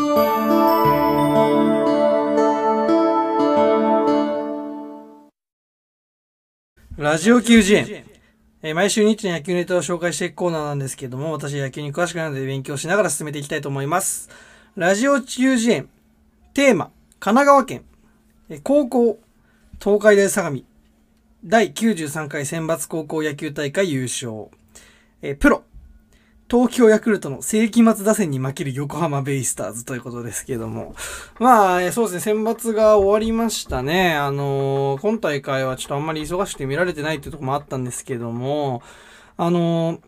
ラジオ球児園。えー毎週ニッチな野球ネタを紹介していくコーナーなんですけども、私は野球に詳しくないので勉強しながら進めていきたいと思います。ラジオ球児園。テーマ、神奈川県。えー高校、東海大相模。第93回選抜高校野球大会優勝。えープロ、東京ヤクルトの世紀末打線に負ける横浜ベイスターズということですけども。まあ、そうですね、選抜が終わりましたね。あのー今大会はちょっとあんまり忙しくて見られてないっていうとこもあったんですけども、あのー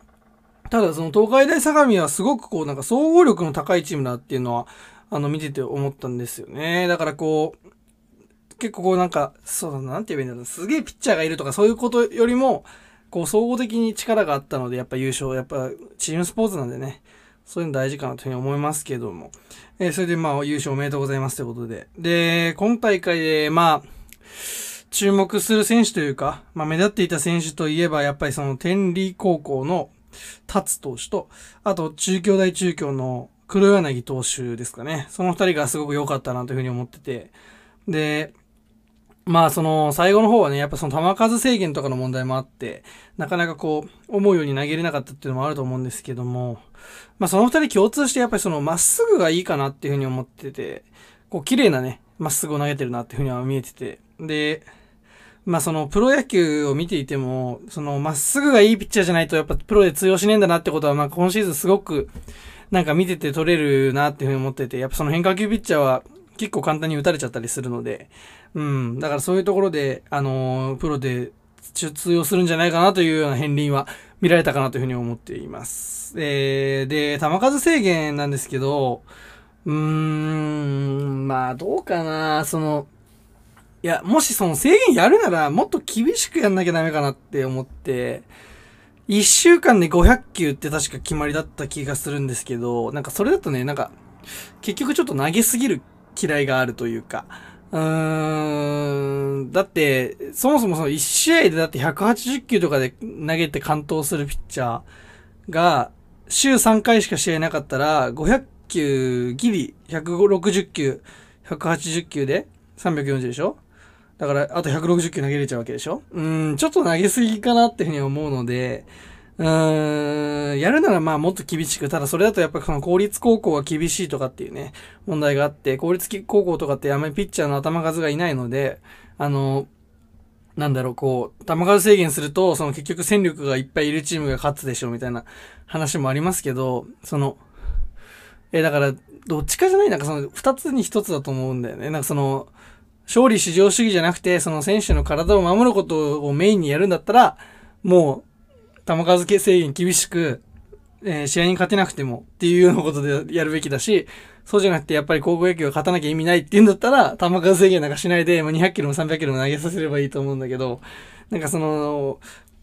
ただその東海大相模はすごくこうなんか総合力の高いチームだっていうのは、あの見てて思ったんですよね。だからこう、結構こうなんか、そうだな、なんて言えばいいんだろう。すげえピッチャーがいるとかそういうことよりも、こう総合的に力があったので、やっぱ優勝、やっぱチームスポーツなんでね、そういうの大事かなというふうに思いますけども。えーそれでまあ優勝おめでとうございますということで。で、今大会でまあ、注目する選手というか、まあ目立っていた選手といえば、やっぱりその天理高校の達投手と、あと中京大中京の黒柳投手ですかね。その二人がすごく良かったなというふうに思ってて。で、まあその最後の方はね、やっぱその球数制限とかの問題もあって、なかなかこう、思うように投げれなかったっていうのもあると思うんですけども、まあその二人共通してやっぱりそのまっすぐがいいかなっていうふうに思ってて、こう綺麗なね、まっすぐを投げてるなっていうふうには見えてて、で、まあそのプロ野球を見ていても、そのまっすぐがいいピッチャーじゃないとやっぱプロで通用しねえんだなってことは、まあ今シーズンすごくなんか見てて取れるなっていうふうに思ってて、やっぱその変化球ピッチャーは結構簡単に打たれちゃったりするので、うん、だからそういうところで、あのープロで通用するんじゃないかなというような片鱗は見られたかなというふうに思っています。えー、で、球数制限なんですけど、うーん、まあどうかな、その、いや、もしその制限やるならもっと厳しくやんなきゃダメかなって思って、一週間で500球って確か決まりだった気がするんですけど、なんかそれだとね、なんか、結局ちょっと投げすぎる嫌いがあるというか、うーん、だって、そもそもその1試合でだって180球とかで投げて完投するピッチャーが、週3回しか試合なかったら、500球ギリ、160球、180球で340でしょ？だから、あと160球投げれちゃうわけでしょ？うん、ちょっと投げすぎかなっていうふうに思うので、うーん、やるならまあもっと厳しく、ただそれだとやっぱその公立高校が厳しいとかっていうね、問題があって、公立高校とかってあんまりピッチャーの頭数がいないので、あの、なんだろう、こう、球数制限すると、その結局戦力がいっぱいいるチームが勝つでしょうみたいな話もありますけど、その、え、だから、どっちかじゃないなんかその、二つに一つだと思うんだよね。なんかその、勝利至上主義じゃなくて、その選手の体を守ることをメインにやるんだったら、もう、球数制限厳しく、えー試合に勝てなくてもっていうようなことでやるべきだし、そうじゃなくてやっぱり高校野球が勝たなきゃ意味ないって言うんだったら、球数制限なんかしないで、まあ、200キロも300キロも投げさせればいいと思うんだけど、なんかその、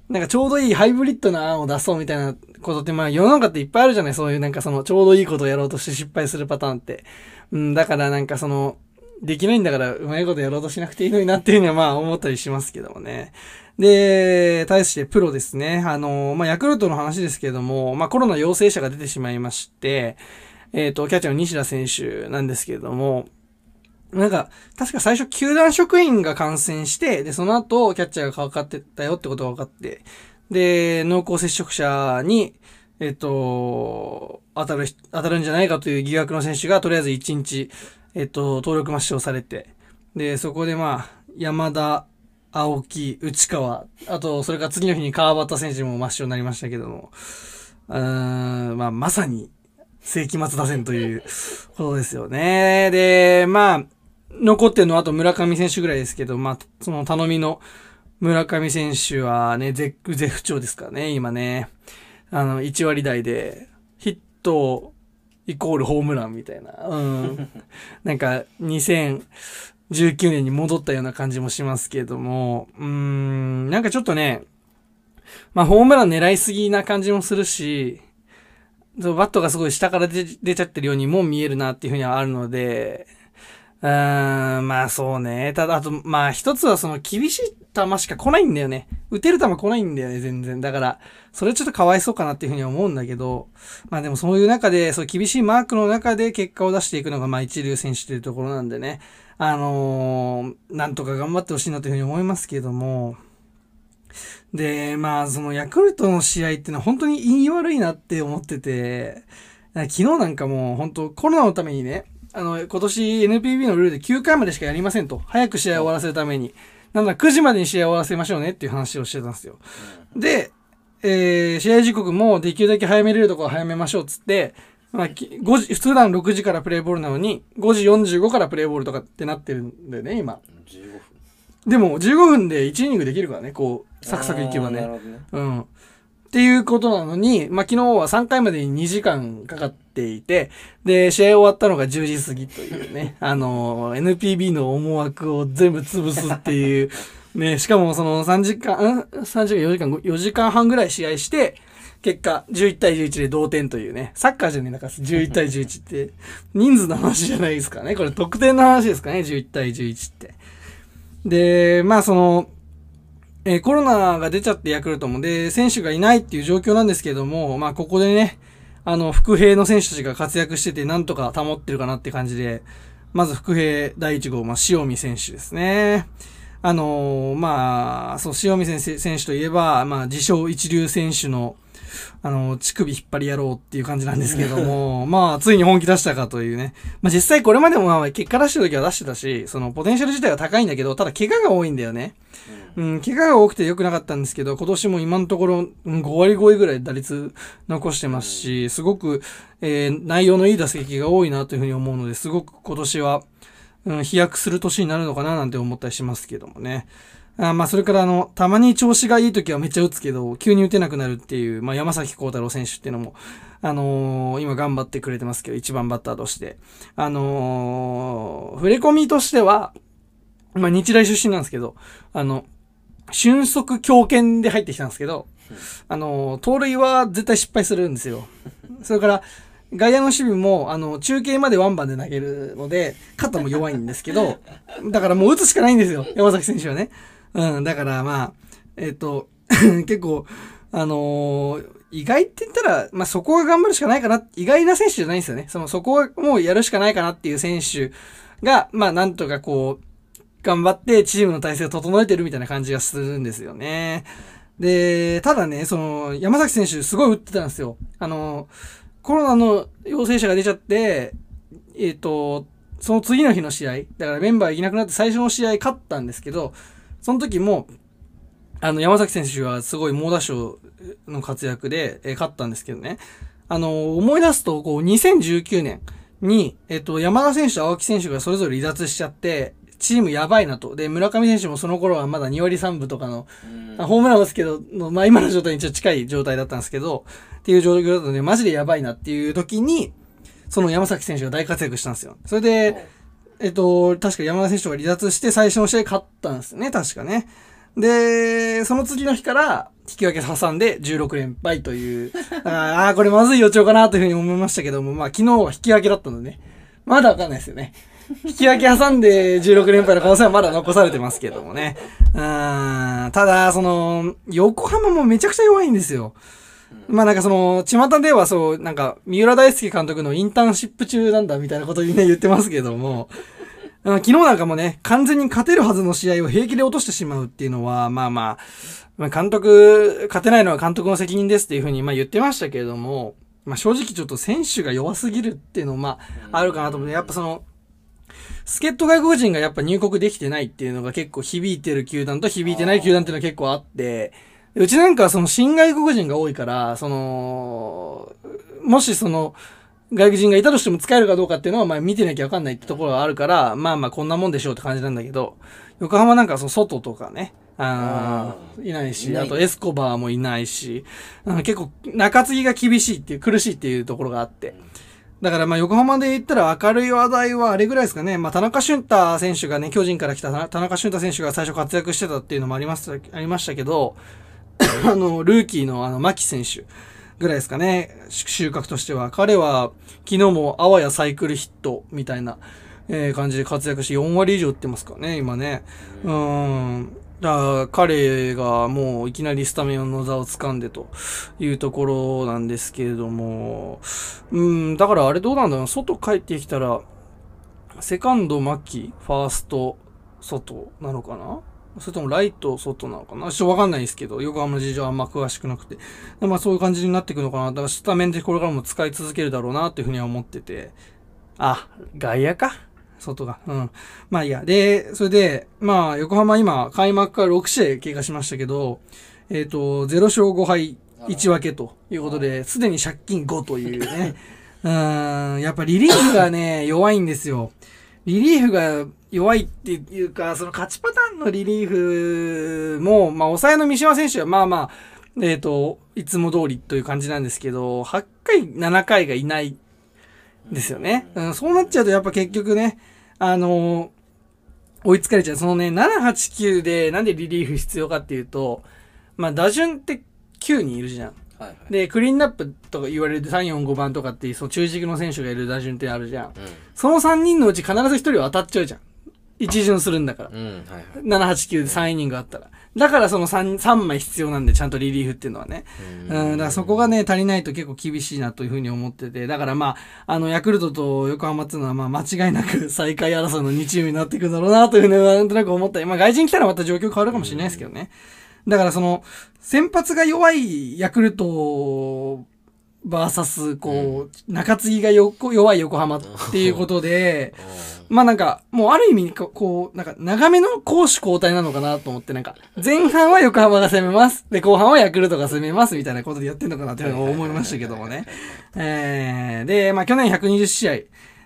なんかちょうどいいハイブリッドな案を出そうみたいなことって、まあ世の中っていっぱいあるじゃない？そういうなんかそのちょうどいいことをやろうとして失敗するパターンって。うん、だからなんかその、できないんだからうまいことやろうとしなくていいのになっていうのはまあ思ったりしますけどもね。で、対してプロですね。あの、まあヤクルトの話ですけれども、まあコロナ陽性者が出てしまいまして、えっ、と、キャッチャーの西田選手なんですけれども、なんか、確か最初、球団職員が感染して、で、その後、キャッチャーがかかってたよってことが分かって、で、濃厚接触者に、えっ、と、当たる、当たるんじゃないかという疑惑の選手が、とりあえず1日、えっ、と、登録抹消されて、で、そこでまあ、山田、青木、内川、あと、それから次の日に川端選手も抹消になりましたけども、うーん、まあ、まさに、世紀末打線ということですよね。で、まあ、残ってるのはあと村上選手ぐらいですけど、まあ、その頼みの村上選手はね、絶絶不調ですかね、今ね。あの、1割台で、ヒットイコールホームランみたいな。うん。なんか、2000 19年に戻ったような感じもしますけども、うーん、なんかちょっとね、まあ、ホームラン狙いすぎな感じもするし、バットがすごい下から出ちゃってるようにも見えるなっていうふうにはあるので、うーん、まあそうね。ただ、あと、まあ一つはその厳しい球しか来ないんだよね。打てる球来ないんだよね、全然。だから、それちょっとかわいそうかなっていうふうには思うんだけど、まあでもそういう中で、そう厳しいマークの中で結果を出していくのが、まあ一流選手というところなんでね、あのーなんとか頑張ってほしいなというふうに思いますけども、で、まあそのヤクルトの試合っていうのは本当に言い悪いなって思ってて、昨日なんかもう本当コロナのためにね、あの、今年 NPB のルールで9回までしかやりませんと。早く試合を終わらせるために。なんだ、9時までに試合を終わらせましょうねっていう話をしてたんですよ。で、えー、試合時刻もできるだけ早めれるところは早めましょうっつって、まあ、き5時、普段6時からプレイボールなのに、5時45からプレイボールとかってなってるんだよね、今。15分でも、15分で1イニングできるからね、こう、サクサクいけばねねうん。っていうことなのに、まあ、昨日は3回までに2時間かかっていて、で、試合終わったのが10時過ぎというね、あの、NPB の思惑を全部潰すっていう、ね、しかもその3時間、ん ?3 時間、4時間、4時間半ぐらい試合して、結果、11対11で同点というね、サッカーじゃねえなか11対11って、人数の話じゃないですかね。これ得点の話ですかね、11対11って。で、まあその、えーコロナが出ちゃってヤクルトも、で、選手がいないっていう状況なんですけども、まあ、ここでね、あの、副兵の選手たちが活躍してて、なんとか保ってるかなって感じで、まず副兵第1号、まあ、塩見選手ですね。あのーまあ、そう、塩見選手選手といえば、まあ、自称一流選手の、あの、乳首引っ張り野郎っていう感じなんですけども、まあ、ついに本気出したかというね。まあ、実際これまでもまあ、結果出してる時は出してたし、その、ポテンシャル自体は高いんだけど、ただ怪我が多いんだよね。うん、怪我が多くて良くなかったんですけど、今年も今のところうん5割超えぐらい打率残してますし、すごく、えー内容のいい打席が多いなというふうに思うので、すごく今年は、うん、飛躍する年になるのかななんて思ったりしますけどもね。あまあ、それからあの、たまに調子がいい時はめっちゃ打つけど、急に打てなくなるっていう、まあ、山崎幸太郎選手っていうのも、あのー今頑張ってくれてますけど、一番バッターとして。あのー触れ込みとしては、まあ、日大出身なんですけど、あの、俊足強肩で入ってきたんですけど、あの、盗塁は絶対失敗するんですよ。それから、外野の守備も、あの、中継までワンバンで投げるので、肩も弱いんですけど、だからもう打つしかないんですよ、山崎選手はね。うん、だからまあ、えっ、と、結構、あのー意外って言ったら、まあ、そこは頑張るしかないかな、意外な選手じゃないんですよね。その、そこはもうやるしかないかなっていう選手が、まあ、なんとかこう、頑張ってチームの体制を整えてるみたいな感じがするんですよね。で、ただね、その、山崎選手すごい打ってたんですよ。あの、コロナの陽性者が出ちゃって、えっ、と、その次の日の試合、だからメンバーいなくなって最初の試合勝ったんですけど、その時も、あの、山崎選手はすごい猛打賞の活躍で、えー勝ったんですけどね。あの、思い出すと、こう、2019年に、えっ、と、山田選手と青木選手がそれぞれ離脱しちゃって、チームやばいなと。で、村上選手もその頃はまだ2割3分とかの、ホームランはですけど、のまあ今の状態にちょっと近い状態だったんですけど、っていう状況だったので、マジでやばいなっていう時に、その山崎選手が大活躍したんですよ。それで、えっと、確か山田選手が離脱して最初の試合勝ったんですね、確かね。で、その次の日から引き分け挟んで16連敗という、ああ、これまずい予兆かなというふうに思いましたけども、まあ昨日は引き分けだったのでね、まだわかんないですよね。引き分け挟んで16連敗の可能性はまだ残されてますけどもね。うん、ただ、その、横浜もめちゃくちゃ弱いんですよ。まあなんかその、巷ではそう、なんか、三浦大輔監督のインターンシップ中なんだみたいなことにね、言ってますけども、あの昨日なんかもね、完全に勝てるはずの試合を平気で落としてしまうっていうのは、まあまあ、まあ監督、勝てないのは監督の責任ですっていうふうにまあ言ってましたけれども、まあ正直ちょっと選手が弱すぎるっていうのもまああるかなと思って、やっぱその、助っ人外国人がやっぱ入国できてないっていうのが結構響いてる球団と響いてない球団っていうのは結構あって、うちなんかはその新外国人が多いから、その、もしその、外国人がいたとしても使えるかどうかっていうのは、まあ見てなきゃわかんないってところがあるから、まあまあこんなもんでしょうって感じなんだけど、横浜なんかその外とかね、あーいないし、いないあとエスコバーもいないし、あの結構中継ぎが厳しいっていう、苦しいっていうところがあって。だからまあ横浜で言ったら明るい話題はあれぐらいですかね。まあ田中俊太選手がね、巨人から来た田田中俊太選手が最初活躍してたっていうのもあります、ありましたけど、あの、ルーキーのあの、牧選手ぐらいですかね。収穫としては。彼は昨日もあわやサイクルヒットみたいな、えー感じで活躍して4割以上打ってますからね、今ね。うーん。だ彼がもういきなりスタメンの座を掴んでというところなんですけれども、うん、だからあれどうなんだろう、外帰ってきたら、セカンド牧、ファースト外なのかな？それともライト外なのかな？ちょっとわかんないですけど、横浜の事情はあんま詳しくなくて。まあそういう感じになっていくのかな？だからスタメンでこれからも使い続けるだろうなっていうふうには思ってて。あ、外野か？外が。うん。まあいいや。で、それで、まあ横浜今開幕から6試合経過しましたけど、えっ、ー、と、0勝5敗1分けということで、すでに借金5というね。うん、やっぱリリーフがね、弱いんですよ。リリーフが弱いっていうか、その勝ちパターンのリリーフも、まあ、抑えの三島選手はまあまあ、えっ、ー、と、いつも通りという感じなんですけど、8回、7回がいないですよね。うん、そうなっちゃうとやっぱ結局ね、あの、追いつかれちゃう。そのね、7、8、9でなんでリリーフ必要かっていうと、まあ打順って9人いるじゃん。はいはい、で、クリーンナップとか言われる3、4、5番とかっていう、その中軸の選手がいる打順ってあるじゃん。うん、その3人のうち必ず1人は当たっちゃうじゃん。一巡するんだから。うんはいはい、7、8、9で3イニングあったら。だからその 3, 3枚必要なんで、ちゃんとリリーフっていうのはね。うん、だからそこがね、足りないと結構厳しいなというふうに思ってて。だからまあ、あの、ヤクルトと横浜っていうのはまあ間違いなく最下位争いの2チームになっていくんだろうなというふうになんとなく思ったり。まあ外人来たらまた状況変わるかもしれないですけどね。だからその、先発が弱いヤクルトバーサス、こう、中継ぎが弱い横浜っていうことで、まあなんか、もうある意味、こう、なんか、長めの攻守交代なのかなと思って、なんか、前半は横浜が攻めます。で、後半はヤクルトが攻めます、みたいなことでやってんのかなって思いましたけどもね。えー、で、まあ去年120試合。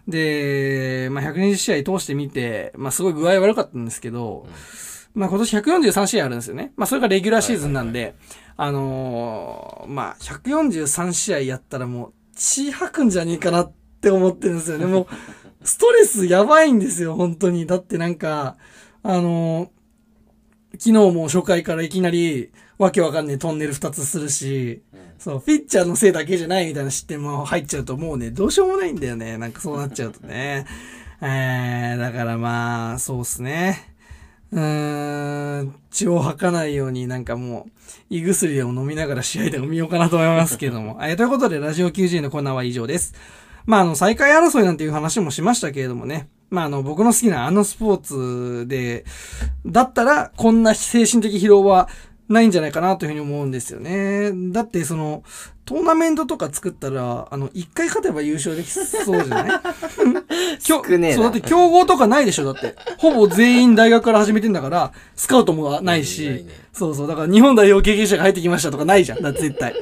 で、まあ120試合通してみて、まあすごい具合悪かったんですけど、まあ今年143試合あるんですよね。まあそれがレギュラーシーズンなんで、あのー、まあ143試合やったらもう血吐くんじゃねえかなって思ってるんですよね。もう、ストレスやばいんですよ、本当に。だってなんか、あのー、昨日も初回からいきなり、わけわかんねえトンネル2つするし、そう、ピッチャーのせいだけじゃないみたいな失点も入っちゃうともうね、どうしようもないんだよね。なんかそうなっちゃうとね。えー、だからまあ、そうっすね。うーん、血を吐かないようになんかもう、胃薬でも飲みながら試合でも見ようかなと思いますけども。え、ということで、ラジオ90のコーナーは以上です。まあ、あの、再開争いなんていう話もしましたけれどもね。まあ、あの、僕の好きなあのスポーツで、だったら、こんな精神的疲労はないんじゃないかなというふうに思うんですよね。だって、その、トーナメントとか作ったら、あの、一回勝てば優勝できそうじゃない？少ねそう、だって競合とかないでしょ、だって。ほぼ全員大学から始めてんだから、スカウトもないし、ないね、そうそう、だから日本代表経験者が入ってきましたとかないじゃん、だって絶対。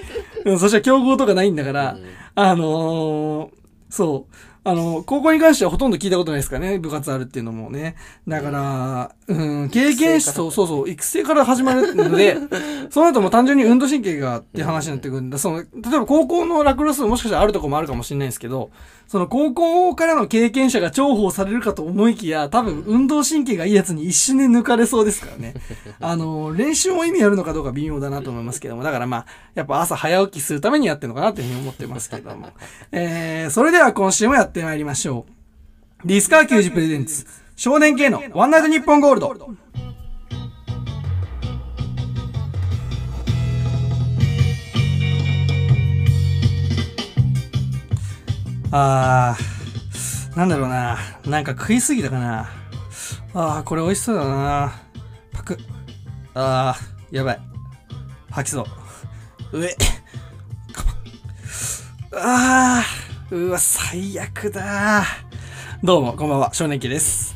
うん、そしたら競合とかないんだから、うん、あのー、そう。あの、高校に関してはほとんど聞いたことないですからね、部活あるっていうのもね。だから、うん、経験者と、そうそう、育成から始まるので、その後も単純に運動神経がって話になってくるんだ。その、例えば高校のラクロスもしかしたらあるとこもあるかもしれないですけど、その高校からの経験者が重宝されるかと思いきや、多分運動神経がいいやつに一瞬で抜かれそうですからね。あの、練習も意味あるのかどうか微妙だなと思いますけども、だからまあ、やっぱ朝早起きするためにやってるのかなっていうふうに思ってますけども。えー、それでは今週もやってまいりましょう。ディスカー球児プレゼンツ、少年系のワンナイトニッポンゴールド。あー、なんだろうな。なんか食いすぎたかな。あー、これ美味しそうだな。パク。あー、やばい。吐きそう。上。あー、うわ、最悪だどうも、こんばんは。少年期です。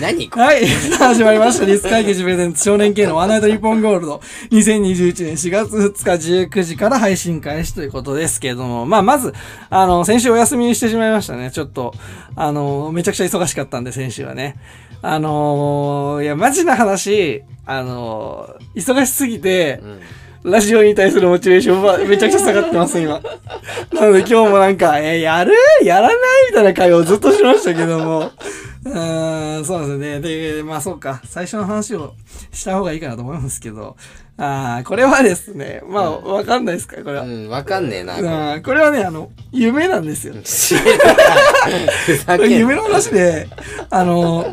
何はい。始まりました。ディスカイケジプレゼンツ少年系のワンナイトニッポンゴールド。2021年4月2日19時から配信開始ということですけれども。まあ、まず、あの、先週お休みにしてしまいましたね。ちょっと、あの、めちゃくちゃ忙しかったんで、先週はね。あのいや、マジな話、あの忙しすぎて、うん、ラジオに対するモチベーションはめちゃくちゃ下がってます、今。なので今日もなんか、えー、やる？やらない？みたいな会をずっとしましたけども。うん、そうですね。で、まあそうか。最初の話をした方がいいかなと思いますけど。ああ、これはですね、まあ、わかんないですか、これは。うん、わかんねえな。あこれはね、あの、夢なんですよ。夢の話で、あの、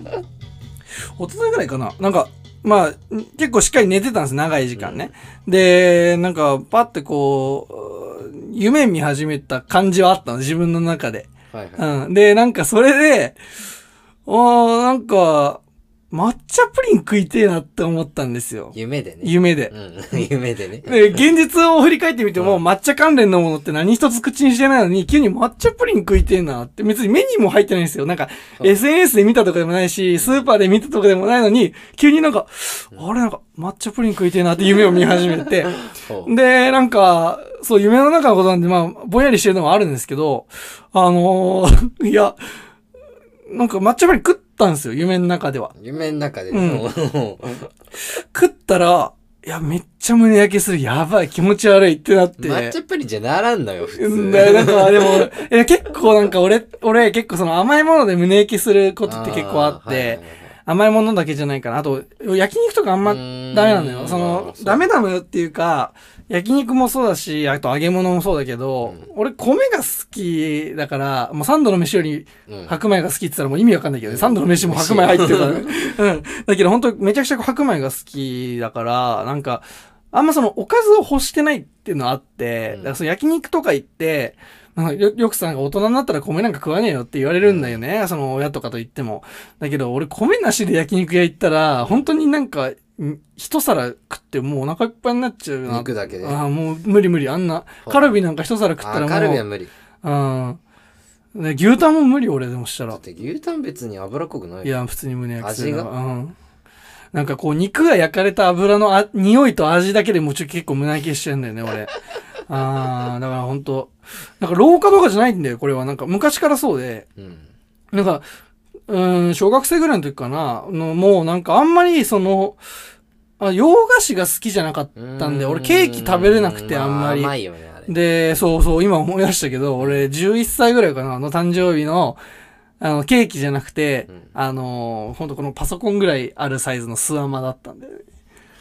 おとといぐらいかな。なんか、まあ、結構しっかり寝てたんです、長い時間ね。で、なんか、パってこう、夢見始めた感じはあったの、自分の中で。はいはい。うん。で、なんかそれで、あーなんか、抹茶プリン食いてえなって思ったんですよ。夢でね。夢で。うん。夢でね。で、現実を振り返ってみても、う抹茶関連のものって何一つ口にしてないのに、急に抹茶プリン食いてえなって、別に目にも入ってないんですよ。なんか、SNS で見たとかでもないし、スーパーで見たとかでもないのに、急になんか、あれなんか、抹茶プリン食いてえなって夢を見始めて、で、なんか、そう、夢の中のことなんで、まあ、ぼんやりしてるのもあるんですけど、あのーいや、なんか抹茶プリン食ったんですよ、夢の中では。夢の中で。うん 食ったら、いや、めっちゃ胸焼けする。やばい、気持ち悪いってなって。抹茶プリンじゃならんのよ、普うん通。だよなんか、でも、いや、結構なんか俺、俺結構その甘いもので胸焼けすることって結構あって、ーはいはいはい甘いものだけじゃないかな。あと、焼肉とかあんまダメなのよ。その、ダメなのよっていうか、焼肉もそうだし、あと揚げ物もそうだけど、俺米が好きだから、もう三度の飯よりうん白米が好きって言ったらもう意味わかんないけどね。三度の飯も白米入ってるからね。うん。だけど本当めちゃくちゃ白米が好きだから、なんか、あんまそのおかずを欲してないっていうのあって、うんだからその焼肉とか行って、なんかよよくさ、なんか大人になったら米なんか食わねえよって言われるんだよね。その親とかと言っても。だけど俺米なしで焼肉屋行ったら、本当になんか、ん一皿食ってもうお腹いっぱいになっちゃうな。肉だけで？ああ、もう無理無理。あんな、カルビなんか一皿食ったらもう。あカルビは無理。うん。で牛タンも無理俺でもしたらだっ。て牛タン別に脂っこくないいや、普通に胸焼きするな味が？うん。なんかこう、肉が焼かれた油のあ匂いと味だけでもうちょ結構胸焼けしちゃうんだよね、俺。あー、だからほんと、なんか老化とかじゃないんだよ、これは。なんか昔からそうで、うん。なんか、うーん、小学生ぐらいの時かな、のもうなんかあんまりその、あ洋菓子が好きじゃなかったんで、俺ケーキ食べれなくてあんまり。甘いよね、あれ。で、そうそう、今思い出したけど、俺11歳ぐらいかな、あの誕生日の、あの、ケーキじゃなくて、うんあのー、ほんとこのパソコンぐらいあるサイズのスワマだったんだよね。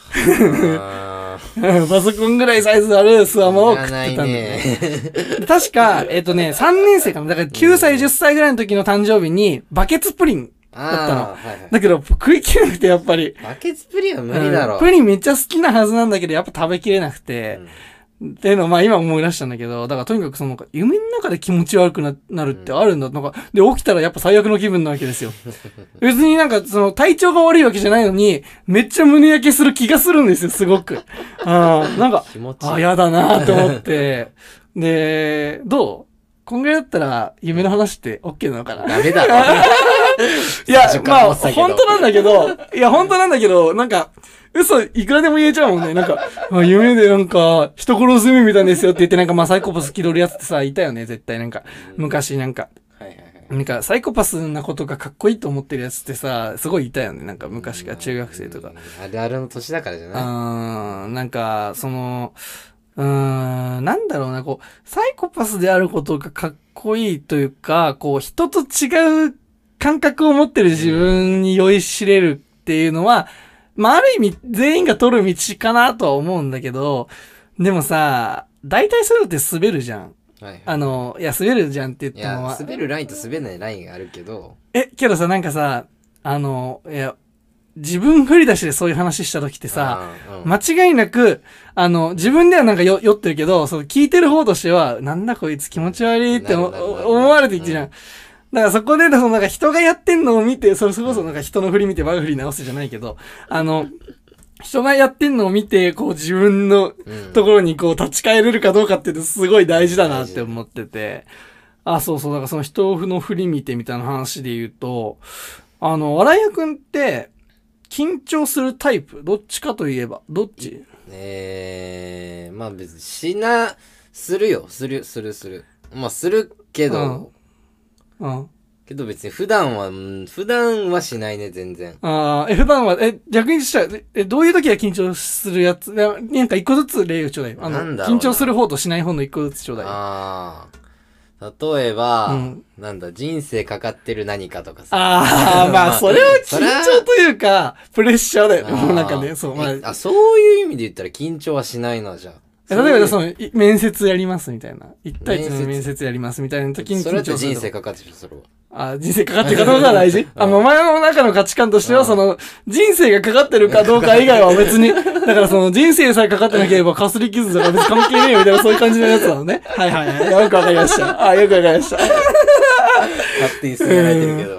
パソコンぐらいサイズあるスワマを食ってたんだね。ね。確か、えっ、とね、3年生かな。だから9歳、10歳ぐらいの時の誕生日に、バケツプリン。だったのはいはいだけど、食い切れなくて、やっぱり。バケツプリンは無理だろうん。プリンめっちゃ好きなはずなんだけど、やっぱ食べきれなくて。っていうのを、まあ今思い出したんだけど、だからとにかくその、夢の中で気持ち悪くななるってあるんだ。なんか、で、起きたらやっぱ最悪の気分なわけですよ。別になんか、その、体調が悪いわけじゃないのに、めっちゃ胸焼けする気がするんですよ、すごく。ああ、なんか、あ、やだなと思って。で、どう？こんぐらいだったら、夢の話って OK なのかな？ダメだろ。いやまあ、本当なんだけど、いや、本当なんだけど、なんか、嘘いくらでも言えちゃうもんね。なんか、あ夢でなんか、人殺す夢見たんですよって言って、なんか、まあ、サイコパス気取るやつってさ、いたよね、絶対。なんか、昔なんか、はいはいはい。なんか、サイコパスなことがかっこいいと思ってるやつってさ、すごいいたよね。なんか、昔から中学生とか。うん。あるあるの年だからじゃない？あーなんか、その、うーん、なんだろうな、こう、サイコパスであることがかっこいいというか、こう、人と違う感覚を持ってる自分に酔いしれるっていうのは、まあ、ある意味、全員が取る道かなとは思うんだけど、でもさ、大体そういうのって滑るじゃん。はいはい。あの、いや、滑るじゃんって言っても、、滑るラインと滑らないラインがあるけど、え、けどさ、なんかさ、あの、いや、自分振り出しでそういう話した時ってさ、うん間違いなく、あの、自分ではなんかよ酔ってるけど、その聞いてる方としては、なんだこいつ気持ち悪いって思われていってじゃん。うんだからそこで、そのなんか人がやってんのを見て、それこそなんか人の振り見て我が振り直すじゃないけど、あの、人がやってんのを見て、こう自分のうんところにこう立ち返れるかどうかってすごい大事だなって思ってて。あ、そうそう。だからその人の振り見てみたいな話で言うと、あの、笑い屋くんって、緊張するタイプ？どっちかといえば？どっち？えー、まあ別にしな、するよ。する、する、する。まあするけど、うん。けど別に普段は、うん普段はしないね、全然。ああ、え、普段は、え、逆にしたら、ええ、どういう時は緊張するやつななんか一個ずつ例をちょうだい。あの、なんだろうな緊張する方としない方の一個ずつちょうだい。ああ。例えば、うんなんだ、人生かかってる何かとかさ。ああ、まあ、まあそれは緊張というか、プレッシャーだよね。あーもうなんかね、そう、まあ、えあ、そういう意味で言ったら緊張はしないな、じゃあ。え例えば、その、面接やりますみたいな。一対一の面接やりますみたいな時にそれだって。人生かかってる、それは。あ、人生かかってるかどうかが大事 あの、お前の中の価値観としては、うんその、人生がかかってるかどうか以外は別に、だからその、人生さえかかってなければ、かすり傷とか別に関係ねえよみたいな、そういう感じのやつなのね。はいはいはい。よくわかりました。あ、よくわかりました。勝手に進められてるけど。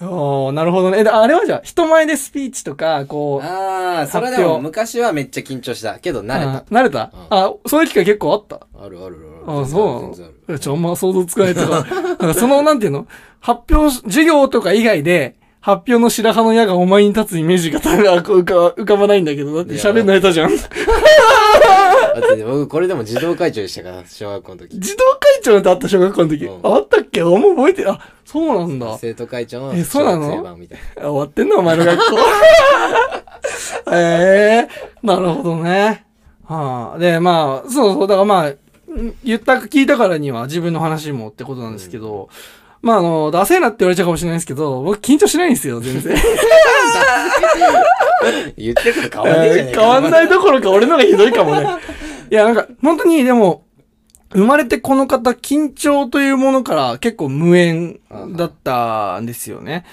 おーなるほどね。え、であれはじゃあ、人前でスピーチとか、こう、ああ、それでも昔はめっちゃ緊張した。けど慣れあた。慣れた、あ、そういう機会結構あった？あるあるある。あ、そうあちょ、あんま想像つかないとか。かその、なんていうの？発表し、授業とか以外で、発表の白羽の矢がお前に立つイメージが浮か浮かばないんだけど、だって喋るの下手じゃん。だって僕これでも児童会長でしたから、小学校の時。児童会長なんてあった小学校の時？うんあったっけ？あんま覚えて、あ、そうなんだ。生徒会長のえそうなの？小学生版みたいあ終わってんな、お前の学校。ええなるほどね。はあ、で、まあ、そうそう、だからまあ、ん言った、聞いたからには自分の話もってことなんですけど、まああの、ダセーなって言われちゃうかもしれないですけど、僕緊張しないんですよ、全然。な。言ってる変わんねえじゃねえか。変わんないどころか俺のがひどいかもね。いや、なんか、本当にでも、生まれてこの方、緊張というものから結構無縁だったんですよね。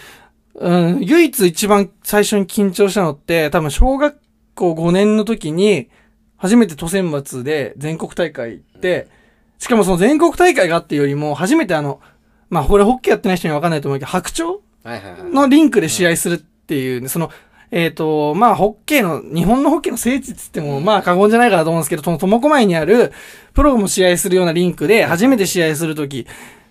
うん、唯一一番最初に緊張したのって、多分小学校5年の時に、初めて都選抜で全国大会行って、しかもその全国大会があってよりも、初めてあの、まあ、これホッケーやってない人にはわかんないと思うけど、白鳥。のリンクで試合するっていうね、その、えっ、と、まあ、ホッケーの、日本のホッケーの聖地っつっても、まあ、過言じゃないかなと思うんですけど、その苫小牧にある、プロも試合するようなリンクで、初めて試合するとき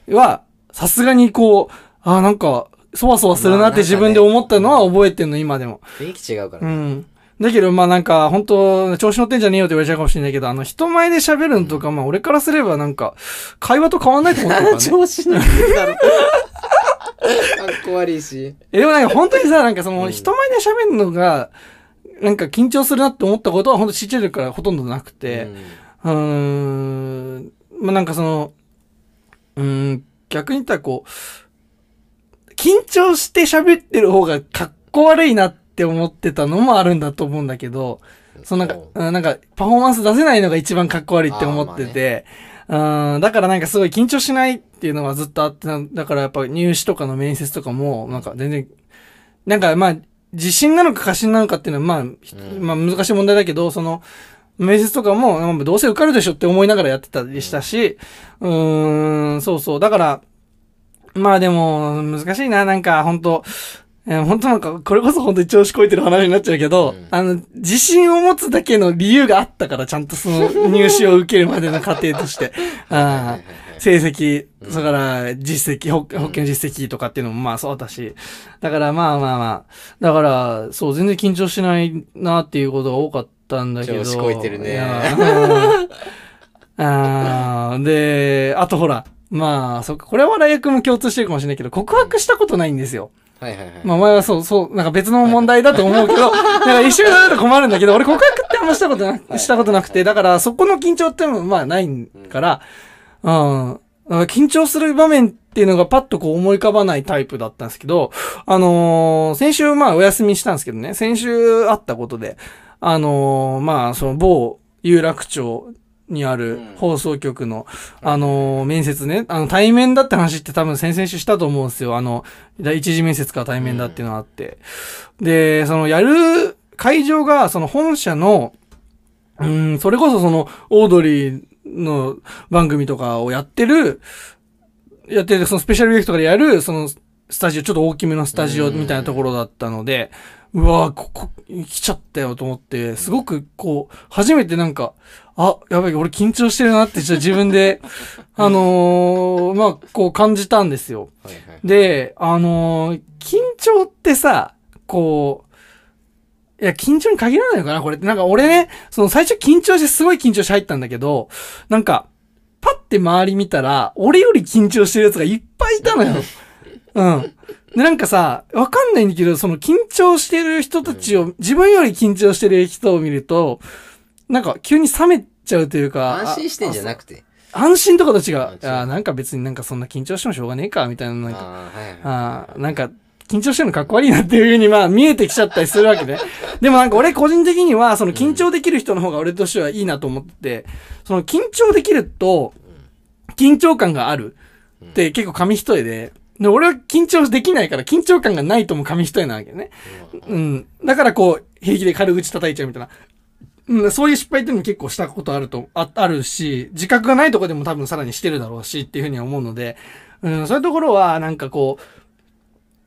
は、さすがにこう、ああ、なんか、そわそわするなって自分で思ったのは覚えてんの、今でも。雰囲気違うからね。うん。だけど、まあなんか、本当調子乗ってんじゃねえよって言われちゃうかもしれないけど、あの、人前で喋るのとか、まあ俺からすればなんか、会話と変わんないと思ってるからね。調子乗ってるだろ。かっこ悪いし。え、でもなんか本当にさ、なんかその、うん人前で喋るのが、なんか緊張するなって思ったことは本当ちっちゃい時からほとんどなくて、うーん、まあなんかその、うーん、逆に言ったらこう、緊張して喋ってる方がかっこ悪いなって思ってたのもあるんだと思うんだけど、そのなんか、うん。なんか、パフォーマンス出せないのが一番かっこ悪いって思ってて、うん、だからなんかすごい緊張しないっていうのがずっとあって、なだからやっぱ入試とかの面接とかも、なんか全然、なんかまあ、自信なのか過信なのかっていうのはまあ、まあ難しい問題だけど、その、面接とかも、まあどうせ受かるでしょって思いながらやってたりしたし、うーん、そうそう。だから、まあでも、難しいな、なんか、本当えー本当なんか、これこそ本当に調子こいてる話になっちゃうけど、うんあの、自信を持つだけの理由があったから、ちゃんとその 入試を受けるまでの過程として。あー成績、それから実績、保保険実績とかっていうのもまあそうだし。だからまあまあまあ。だから、そう、全然緊張しないなっていうことが多かったんだけど。調子こいてるねあーで、あとほら、まあ、そっか、これは大学も共通してるかもしれないけど、告白したことないんですよ。はいはいはい。まあ、お前はそう、そう、なんか別の問題だと思うけど、なんか一緒になると困るんだけど、俺告白ってあんましたことな、したことなくて、だからそこの緊張ってもまあないから、うん。だから緊張する場面っていうのがパッとこう思い浮かばないタイプだったんですけど、あのー先週まあお休みしたんですけどね、先週あったことで、あのーまあその某有楽町にあるうん。放送局の、あのー面接ね、あの対面だって話って多分先々週したと思うんですよ。あの、第一次面接から対面だっていうのがあって。で、そのやる会場がその本社の、うん、それこそその、オードリーの番組とかをやってる、やってる、そのスペシャルウィークとかでやる、その、スタジオ、ちょっと大きめのスタジオみたいなところだったので、うわぁ、ここ、来ちゃったよと思って、すごくこう、初めてなんか、あ、やばい、俺緊張してるなって、ちょっと自分で、あのーまあ、こう感じたんですよ。はいはい。で、あのー緊張ってさ、こう、いや、緊張に限らないのかなこれって。なんか俺ね、その最初緊張してすごい緊張して入ったんだけど、なんか、パッて周り見たら、俺より緊張してる奴がいっぱいいたのよ。うん。で、なんかさ、わかんないんだけど、その緊張してる人たちを、自分より緊張してる人を見ると、なんか急に冷めちゃうというか、安心してんじゃなくて。安心とかと違う。あ違うあーなんか別になんかそんな緊張してもしょうがねえか、みたいな、なんか、ああ、はいはい。あーなんか、緊張してるのかっこ悪いなっていう風にまあ見えてきちゃったりするわけね。でもなんか俺個人的にはその緊張できる人の方が俺としてはいいなと思ってて、その緊張できると、緊張感があるって結構紙一重で、で、俺は緊張できないから、緊張感がないとも紙一重なわけね。うん。だからこう、平気で軽口叩いちゃうみたいな。うん、そういう失敗っていうのも結構したことあると、あ、あるし、自覚がないとこでも多分さらにしてるだろうしっていうふうには思うので、うん、そういうところはなんかこ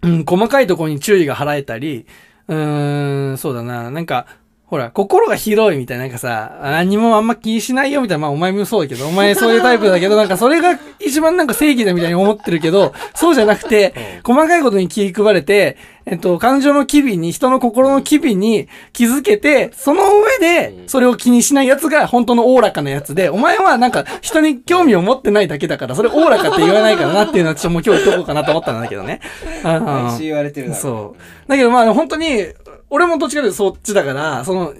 う、うん、細かいところに注意が払えたり、うーん、そうだな、なんか、ほら、心が広いみたいな、なんかさ、何もあんま気にしないよみたいな、まあお前もそうだけど、お前そういうタイプだけど、なんかそれが一番なんか正義だみたいに思ってるけど、そうじゃなくて、細かいことに気配れて、えっと、感情の機微に、人の心の機微に気づけて、その上で、それを気にしないやつが本当のおおらかなやつで、お前はなんか人に興味を持ってないだけだから、それおおらかって言わないからなっていうのはちょっともう今日言っとこうかなと思ったんだけどね。うん毎週言われてるな。そう。だけどまあ本当に、俺もどっちかというとそっちだから、その、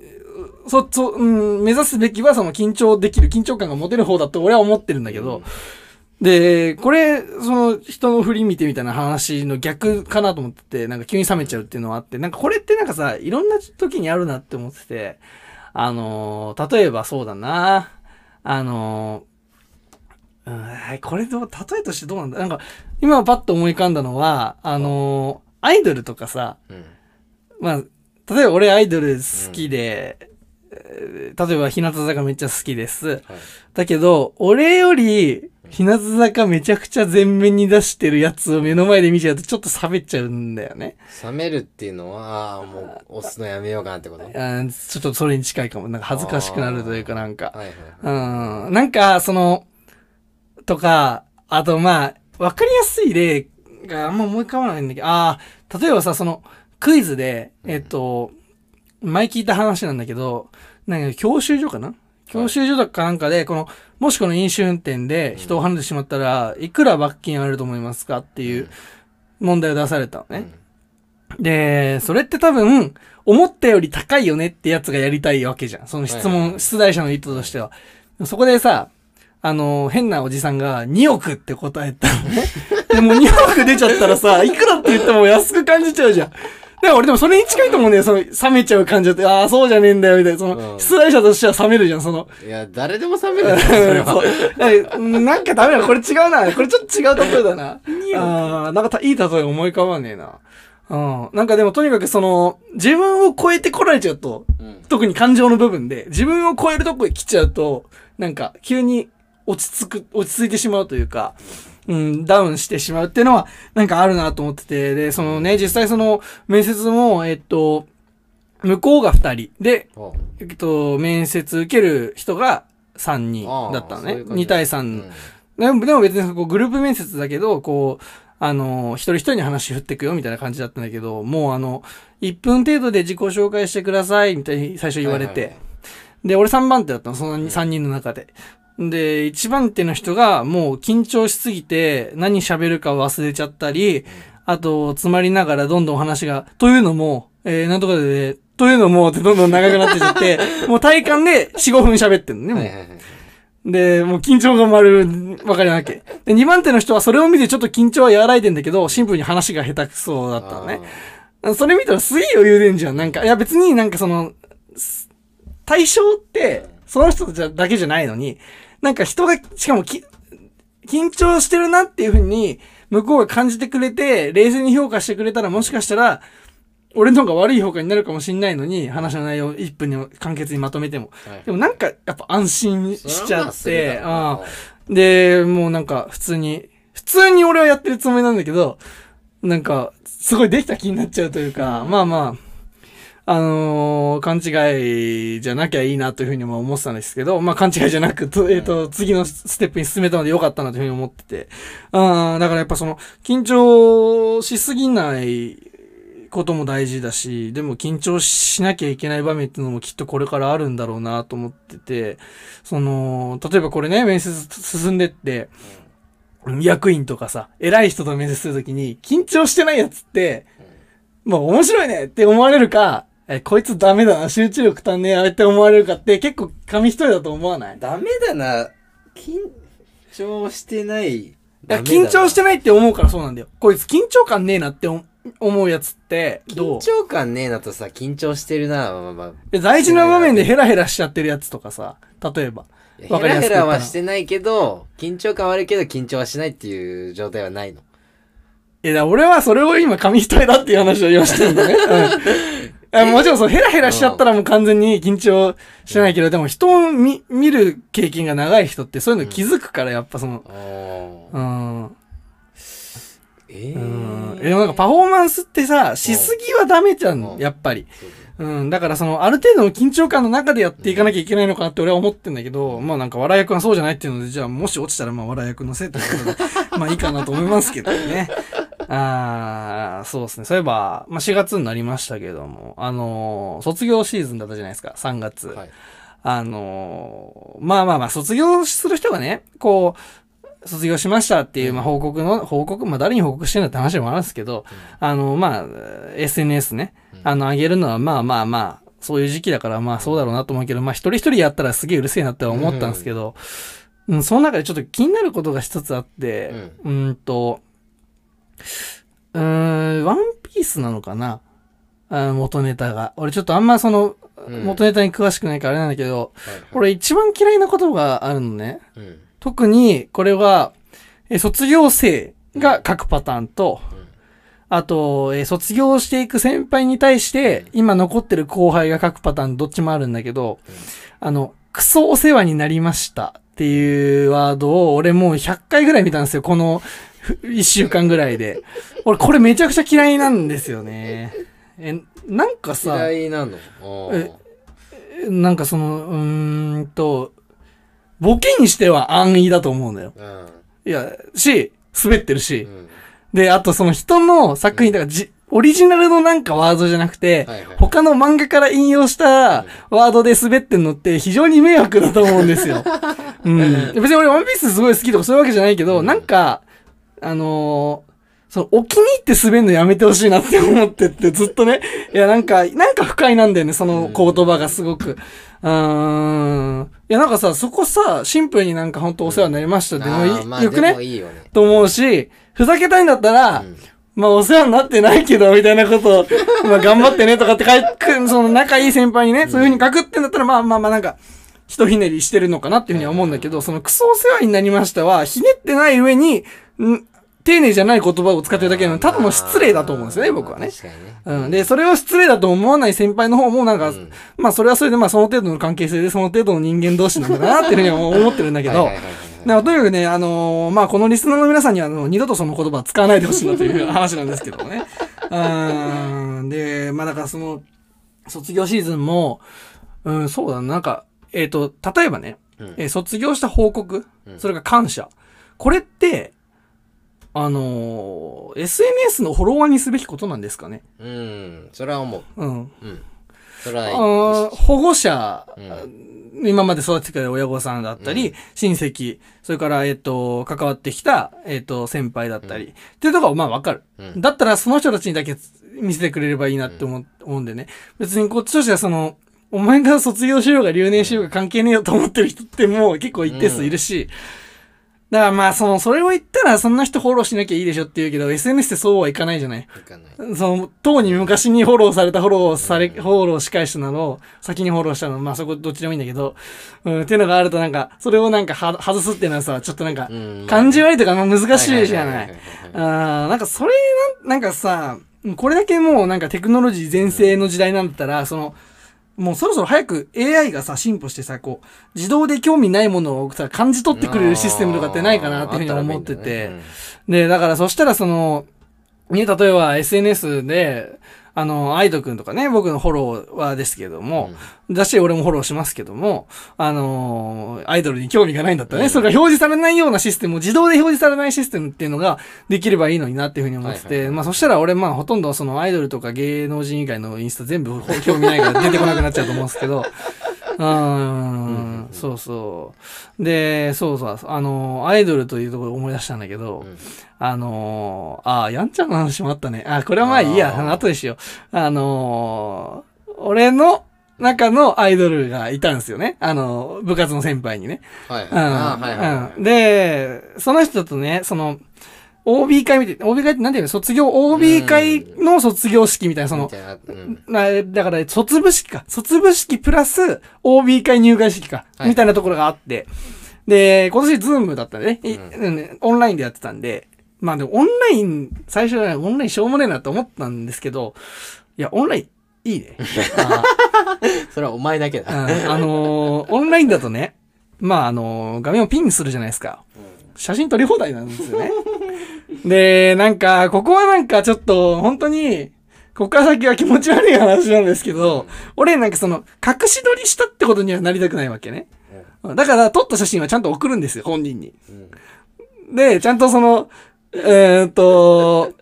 そ、そ、うん、目指すべきはその緊張できる、緊張感が持てる方だと俺は思ってるんだけど、で、これ、その人の振り見てみたいな話の逆かなと思ってて、なんか急に冷めちゃうっていうのはあって、なんかこれってなんかさ、いろんな時にあるなって思ってて、あのー、例えばそうだな、あのー、うんはいこれどう、例えとしてどうなんだなんか、今パッと思い浮かんだのは、あのー、アイドルとかさ、うん。まあ、例えば俺アイドル好きで、えー例えば日向坂めっちゃ好きです。はい。だけど、俺より、日向坂めちゃくちゃ前面に出してるやつを目の前で見ちゃうとちょっと冷めちゃうんだよね。冷めるっていうのは、もう押すのやめようかなってこと？はいあーちょっとそれに近いかも。なんか恥ずかしくなるというかなんか。はいはい。うん。なんか、その、とか、あとまあ、わかりやすい例があんま思い浮かばないんだけど、ああ、例えばさ、その、クイズで、えっと、前聞いた話なんだけど、なんか教習所かな？教習所とかなんかで、この、もしこの飲酒運転で人をはねてしまったら、いくら罰金あると思いますかっていう問題を出されたのね。で、それって多分、思ったより高いよねってやつがやりたいわけじゃん。その質問、出題者の意図としては。そこでさ、あの、変なおじさんが2億って答えたのね。でも2億出ちゃったらさ、いくらって言っても安く感じちゃうじゃん。でも俺でもそれに近いと思うんだよ。その、冷めちゃう感じだって、ああ、そうじゃねえんだよ、みたいな。その、うん出題者としては冷めるじゃん、その。いや、誰でも冷めるよ それは。なんかダメだ。これ違うな。これちょっと違う例えだな。ああ、なんかたいい例え思い浮かばねえな。うん。なんかでもとにかくその、自分を超えてこられちゃうと、うん。特に感情の部分で、自分を超えるとこへ来ちゃうと、なんか急に落ち着く、落ち着いてしまうというか、うん、ダウンしてしまうっていうのは、なんかあるなと思ってて、で、そのね、実際その、面接も、えっと、向こうが2人で、おえっと、面接受ける人が3人だったのね。そういう感じ2対3。でもでも別にこうグループ面接だけど、こう、あの、一人一人に話振ってくよみたいな感じだったんだけど、もうあの、1分程度で自己紹介してくださいみたいに最初言われて。はいはいはいで、俺3番手だったの、その3人の中で。で、1番手の人がもう緊張しすぎて何喋るか忘れちゃったり、あと、詰まりながらどんどん話が、というのも、えー、なんとかで、というのもってどんどん長くなってちゃって、もう体感で4、5分喋ってんのね、もうはいはいはい。で、もう緊張が丸、わかりなきゃ。で、2番手の人はそれを見てちょっと緊張は和らいでんだけど、シンプルに話が下手くそだったのね。それ見たらすげえ余裕でんじゃん。なんか、いや別になんかその、す対象って、その人だけじゃないのに、なんか人が、しかもき、緊張してるなっていうふうに、向こうが感じてくれて、冷静に評価してくれたら、もしかしたら、俺の方が悪い評価になるかもしんないのに、話の内容1分に簡潔にまとめても。はいでもなんか、やっぱ安心しちゃって、あうん。で、もうなんか普通に、普通に俺はやってるつもりなんだけど、なんか、すごいできた気になっちゃうというか、まあまあ、あのー勘違いじゃなきゃいいなというふうにも思ってたんですけど、まあ勘違いじゃなく、とえっ、と、次のステップに進めたのでよかったなというふうに思ってて、あーだからやっぱその、緊張しすぎないことも大事だし、でも緊張しなきゃいけない場面っていうのもきっとこれからあるんだろうなと思ってて、その、例えばこれね、面接進んでって、役員とかさ、偉い人と面接するときに、緊張してないやつって、もう面白いねって思われるか、え、こいつダメだな、集中力足んねえやって思われるかって結構紙一重だと思わない？いダメだな。緊張してない。や、緊張してないって思うからそうなんだよ。こいつ緊張感ねえなって思思うやつって、どう？緊張感ねえなとさ、緊張してるな。まあまあ大事な場面でヘラヘラしちゃってるやつとかさ、例えば。ヘラヘラはしてないけど、緊張感はあるけど緊張はしないっていう状態はないの。いや、俺はそれを今紙一重だっていう話を今してるんだね。うん。もちろんそう、ヘラヘラしちゃったらもう完全に緊張しないけど、でも人を見、見る経験が長い人ってそういうの気づくから、やっぱその、あうん。えうん。ー、でもなんかパフォーマンスってさ、しすぎはダメじゃん、うんやっぱり。そううん。だからその、ある程度の緊張感の中でやっていかなきゃいけないのかなって俺は思ってんだけど、まあなんか笑い役はそうじゃないっていうので、じゃあもし落ちたらまあ笑い役のせいということで、まあいいかなと思いますけどね。ああ、そうですね。そういえば、まあ4月になりましたけども、あのー卒業シーズンだったじゃないですか、3月。はい。あのーまあまあまあ、卒業する人がね、こう、卒業しましたっていう、まあ報告の、報告、まあ誰に報告してんだって話でもあるんですけど、あの、まあ、SNS ね、あの、上げるのはまあまあまあ、そういう時期だからまあそうだろうなと思うけど、まあ一人一人やったらすげえうるせえなっては思ったんですけど、うん、その中でちょっと気になることが一つあって、うーんと、うーん、ワンピースなのかな？あ元ネタが。俺ちょっとあんまその、うん元ネタに詳しくないからあれなんだけど、はいはい俺一番嫌いな言葉があるのね。うん。特に、これは、え卒業生が書くパターンと、うんあと、え卒業していく先輩に対して、今残ってる後輩が書くパターンどっちもあるんだけど、あの、クソお世話になりましたっていうワードを俺もう100回ぐらい見たんですよ。この 1週間ぐらいで。俺これめちゃくちゃ嫌いなんですよね。え、なんかさ、嫌いなの？なんかその、うーんと、ボケにしては安易だと思うんだよ。うん。いや、し、滑ってるし。うん。で、あとその人の作品、だからじ、オリジナルのなんかワードじゃなくて、はいはい他の漫画から引用したワードで滑ってんのって非常に迷惑だと思うんですよ。うん。別に俺ワンピースすごい好きとかそういうわけじゃないけど、うんなんか、あのーその、お気に入って滑るのやめてほしいなって思ってって、ずっとね。いや、なんか、なんか不快なんだよね、その言葉がすごく。うーん。いや、なんかさ、そこさ、シンプルになんか本当お世話になりましたって、もういあーまあよくね？と思うし、ふざけたいんだったら、うんまあお世話になってないけど、みたいなことを、まあ頑張ってねとかって書く、その仲いい先輩にね、そういう風に書くってんだったら、まあまあまあなんか、ひとひねりしてるのかなっていうふうには思うんだけど、そのクソお世話になりましたは、ひねってない上に、ん丁寧じゃない言葉を使ってるだけなの、ただの失礼だと思うんですよね、僕はね。うん。で、それを失礼だと思わない先輩の方もなんか、うんまあそれはそれでまあその程度の関係性でその程度の人間同士なんだなっていうふうには思ってるんだけど、はいはいはいはいだからとにかくね、あのーまあ、このリスナーの皆さんには、あの、二度とその言葉は使わないでほしいなという話なんですけどもね。うーん。で、まあ、だからその、卒業シーズンも、うん、そうだな、なんか、えっ、と、例えばね、うんえー卒業した報告、うんそれが感謝。これって、あのー SNS のフォロワーにすべきことなんですかね？うん。それは思う。うん。うん。それあはー保護者、う今まで育ててくれる親御さんだったり、うん親戚、それから、えっ、と、関わってきた、えっ、と、先輩だったり、っていうところはまあわかる。うんだったらその人たちにだけ見せてくれればいいなって思,、う思うんでね。別にこっちとしてはその、お前が卒業しようが留年しようが関係ねえよと思ってる人ってもう結構一定数いるし、だからまあその、それを言ったらそんな人フォローしなきゃいいでしょって言うけど、SNS ってそうはいかないじゃない。いかない。その、当に昔にフォローされたフォローされ、フォローし返したのを、先にフォローしたの、まあそこどっちでもいいんだけど、うん、っていうのがあるとなんか、それをなんかは外すっていうのはさ、ちょっとなんかう、ん感じ悪いとかまあ難しいじゃない。はあーなんかそれな、なんかさ、これだけもうなんかテクノロジー全盛の時代なんだったら、その、もうそろそろ早く AI がさ、進歩してさ、こう、自動で興味ないものをさ、感じ取ってくれるシステムとかってないかなっていうふうに思ってて、で、だからそしたらその、ね、例えば SNS で、あの、アイドくんとかね、僕のフォロワーですけども、だし、俺もフォローしますけども、あのーアイドルに興味がないんだったらね、うん。それが表示されないようなシステムを自動で表示されないシステムっていうのができればいいのになっていうふうに思ってて、はいはいはい。まあそしたら俺まあほとんどそのアイドルとか芸能人以外のインスタ全部興味ないから出てこなくなっちゃうと思うんですけど、うん、そうそう。で、そうそう、あの、アイドルというところを思い出したん。だけど、うん。あの、あ、やん。ちゃん。の話もあったね。あ、これはまあいいや、あ後でしよう。あの、俺の中のアイドルがいたん。ですよね。あの、部活の先輩にね。はいうん。あはいはいはいうん。で、その人とね、その、OB 会見て、OB 会ってなんていうの？卒業、OB 会の卒業式みたいな、そのみ、たいなうんなだから、卒部式か。卒部式プラス OB 会入会式か。はいみたいなところがあって。で、今年ズームだったんでね、いうんうんオンラインでやってたんで、まあでもオンライン、最初はオンラインしょうもねえなと思ったんですけど、いや、オンラインいいね。あ それはお前だけだ。うんあのーオンラインだとね、まああのー画面をピンにするじゃないですか。写真撮り放題なんですよね。で、なんか、ここはなんかちょっと、本当に、ここから先は気持ち悪い話なんですけど、俺なんかその、隠し撮りしたってことにはなりたくないわけね。だから、撮った写真はちゃんと送るんですよ、本人に。うんで、ちゃんとその、えーっと、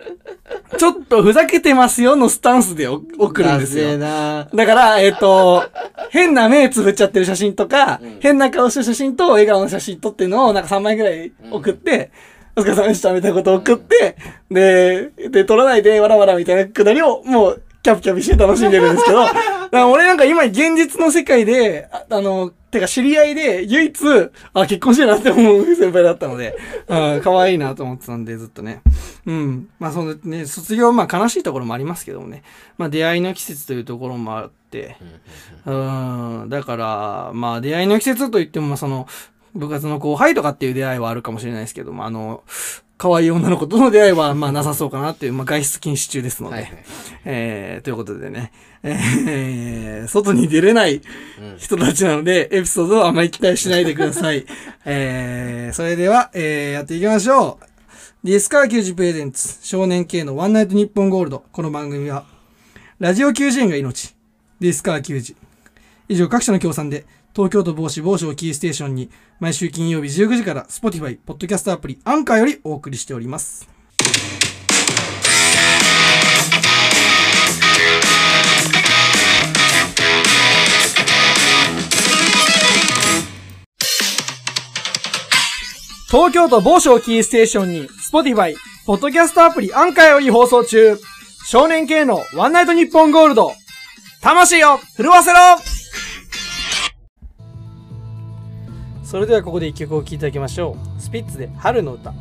ちょっとふざけてますよのスタンスでお送るんですよ。なだから、えっ、と、変な目つぶっちゃってる写真とか、うん変な顔した写真と笑顔の写真撮ってるのをなんか3枚ぐらい送って、お疲れ様でしたみたいなことを送って、で、で、撮らないでわらわらみたいなくだりをもうキャピキャピして楽しんでるんですけど、俺なんか今現実の世界で、ああの、てか知り合いで唯一、あ、結婚してるなって思う先輩だったので、うん、可愛いなと思ってたんで、ずっとね。うん。まあそのね、卒業、まあ悲しいところもありますけどもね。まあ出会いの季節というところもあって、うん、だから、まあ出会いの季節といっても、まあその、部活の後輩とかっていう出会いはあるかもしれないですけども、あの、可愛い女の子との出会いは、まあなさそうかなっていう、まあ外出禁止中ですので、はいはい。えー、ということでね、えー、外に出れないうん人たちなので、エピソードをあまり期待しないでください。えー、それでは、えー、やっていきましょう。ディスカー球児プレゼンツ、少年系のワンナイトニッポンゴールド。この番組は、ラジオ球児園が命、ディスカー球児。以上、各社の協賛で、東京都某市某所をキーステーションに、毎週金曜日19時から Spotify、ポッドキャストアプリ、アンカーよりお送りしております。東京都某所をキーステーションに、Spotify、ポッドキャストアプリアンカーより放送中。少年系のワンナイトニッポンゴールド。魂を震わせろそれではここで一曲お聴きいただきましょう。スピッツで春の歌。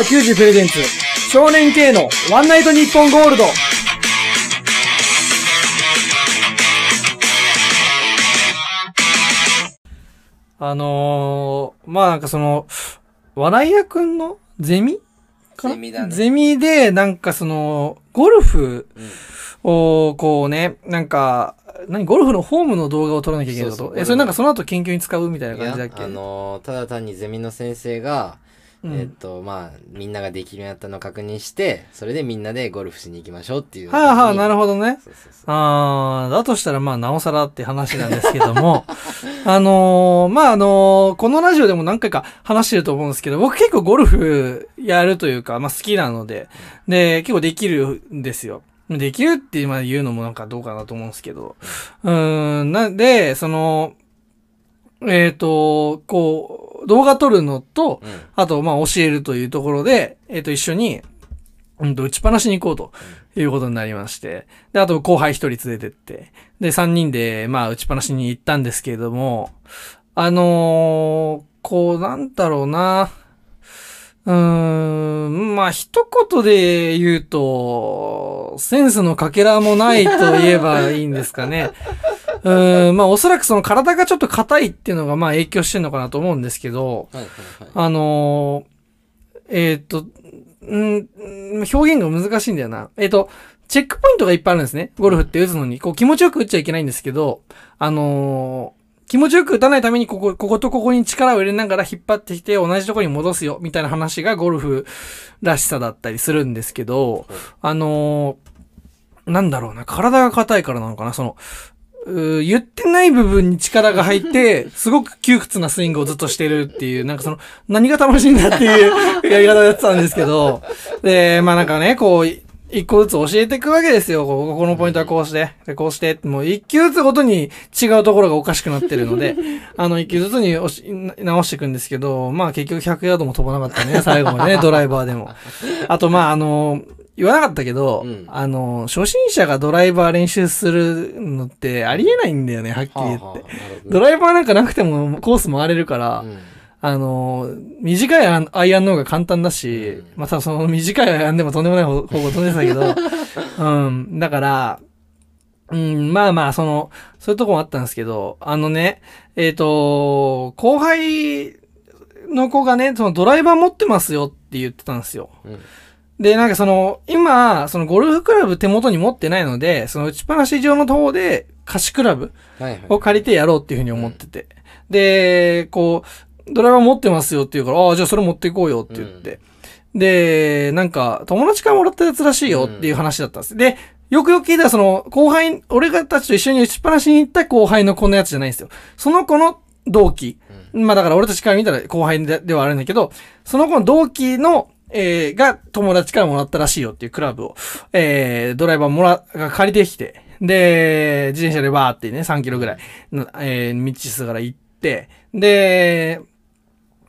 ディスカー90プレゼンツ、少年系のワンナイトニッポンゴールド。あのー、まあなんかその、笑い屋くんのゼミゼミだね。ゼミで、なんかその、ゴルフうん。を、こうね、なんか、何？ゴルフのフォームの動画を撮らなきゃいけないこと。そうそうえ、それなんかその後研究に使うみたいない感やじだっけ？あのーただ単にゼミの先生が、うんえっとまあみんなができるようになったのを確認してそれでみんなでゴルフしに行きましょうっていうはあはあ、なるほほどね。そうそうそうああ、だとしたらまあなおさらって話なんですけども、あのーまああのーこのラジオでも何回か話してると思うんですけど、僕結構ゴルフやるというか、まあ好きなので、で、結構できるんですよ。できるってまあ言うのもなんかどうかなと思うんですけど、うーん、なんで、その、えっ、と、こう、動画撮るのと、うん。あと、まあ、教えるというところで、えっ、と、一緒に、うんと、打ちっぱなしに行こうということになりまして、で、あと、後輩一人連れてって、で、三人で、まあ、打ちっぱなしに行ったんですけれども、あのーこう、なんだろうな、うーん、まあ、一言で言うと、センスのかけらもないと言えばいいんですかね。うーん、まあ、おそらくその体がちょっと硬いっていうのが、まあ、影響してるのかなと思うんですけど、はいはいはい。あのーえーっと、うん、うん表現が難しいんだよな。えーっと、チェックポイントがいっぱいあるんですね。ゴルフって打つのに。こう気持ちよく打っちゃいけないんですけど、あのー気持ちよく打たないためにここ、こことここに力を入れながら引っ張ってきて同じところに戻すよ、みたいな話がゴルフらしさだったりするんですけど、あのーなんだろうな、体が硬いからなのかな、その、う言ってない部分に力が入って、すごく窮屈なスイングをずっとしてるっていう、なんかその、何が楽しいんだっていうやり方をやってたんですけど、で、まあなんかね、こう、一個ずつ教えていくわけですよ。こうここのポイントはこうして、でこうして、もう一球ずつごとに違うところがおかしくなってるので、あの、一球ずつに直していくんですけど、まあ結局100ヤードも飛ばなかったね、最後までね、ドライバーでも。あと、まああの、言わなかったけど、うんあの、初心者がドライバー練習するのってありえないんだよね、はっきり言って。はあはあなるほどドライバーなんかなくてもコース回れるから、うんあの、短いアイアンの方が簡単だし、うんまたその短いアイアンでもとんでもない方方向飛んでたけど、うん、だから、うん、まあまあ、その、そういうとこもあったんですけど、あのね、えっ、と、後輩の子がね、そのドライバー持ってますよって言ってたんですよ。うんで、なんかその、今、そのゴルフクラブ手元に持ってないので、その打ちっぱなし上の方で貸しクラブはいはい。を借りてやろうっていうふうに思ってて。で、こう、ドライバー持ってますよって言うから、ああ、じゃあそれ持っていこうよって言って。で、なんか、友達からもらったやつらしいよっていう話だったんです。で、よくよく聞いたら、その、後輩、俺がたちと一緒に打ちっぱなしに行った後輩の子のやつじゃないんですよ。その子の同期。まあだから俺たちから見たら後輩でではあるんだけど、その子の同期の、えー、が友達からもらったらしいよっていうクラブを、えー、ドライバーもら、が借りてきて、で、自転車でバーってね、3キロぐらいの、えー、道すがら行って、で、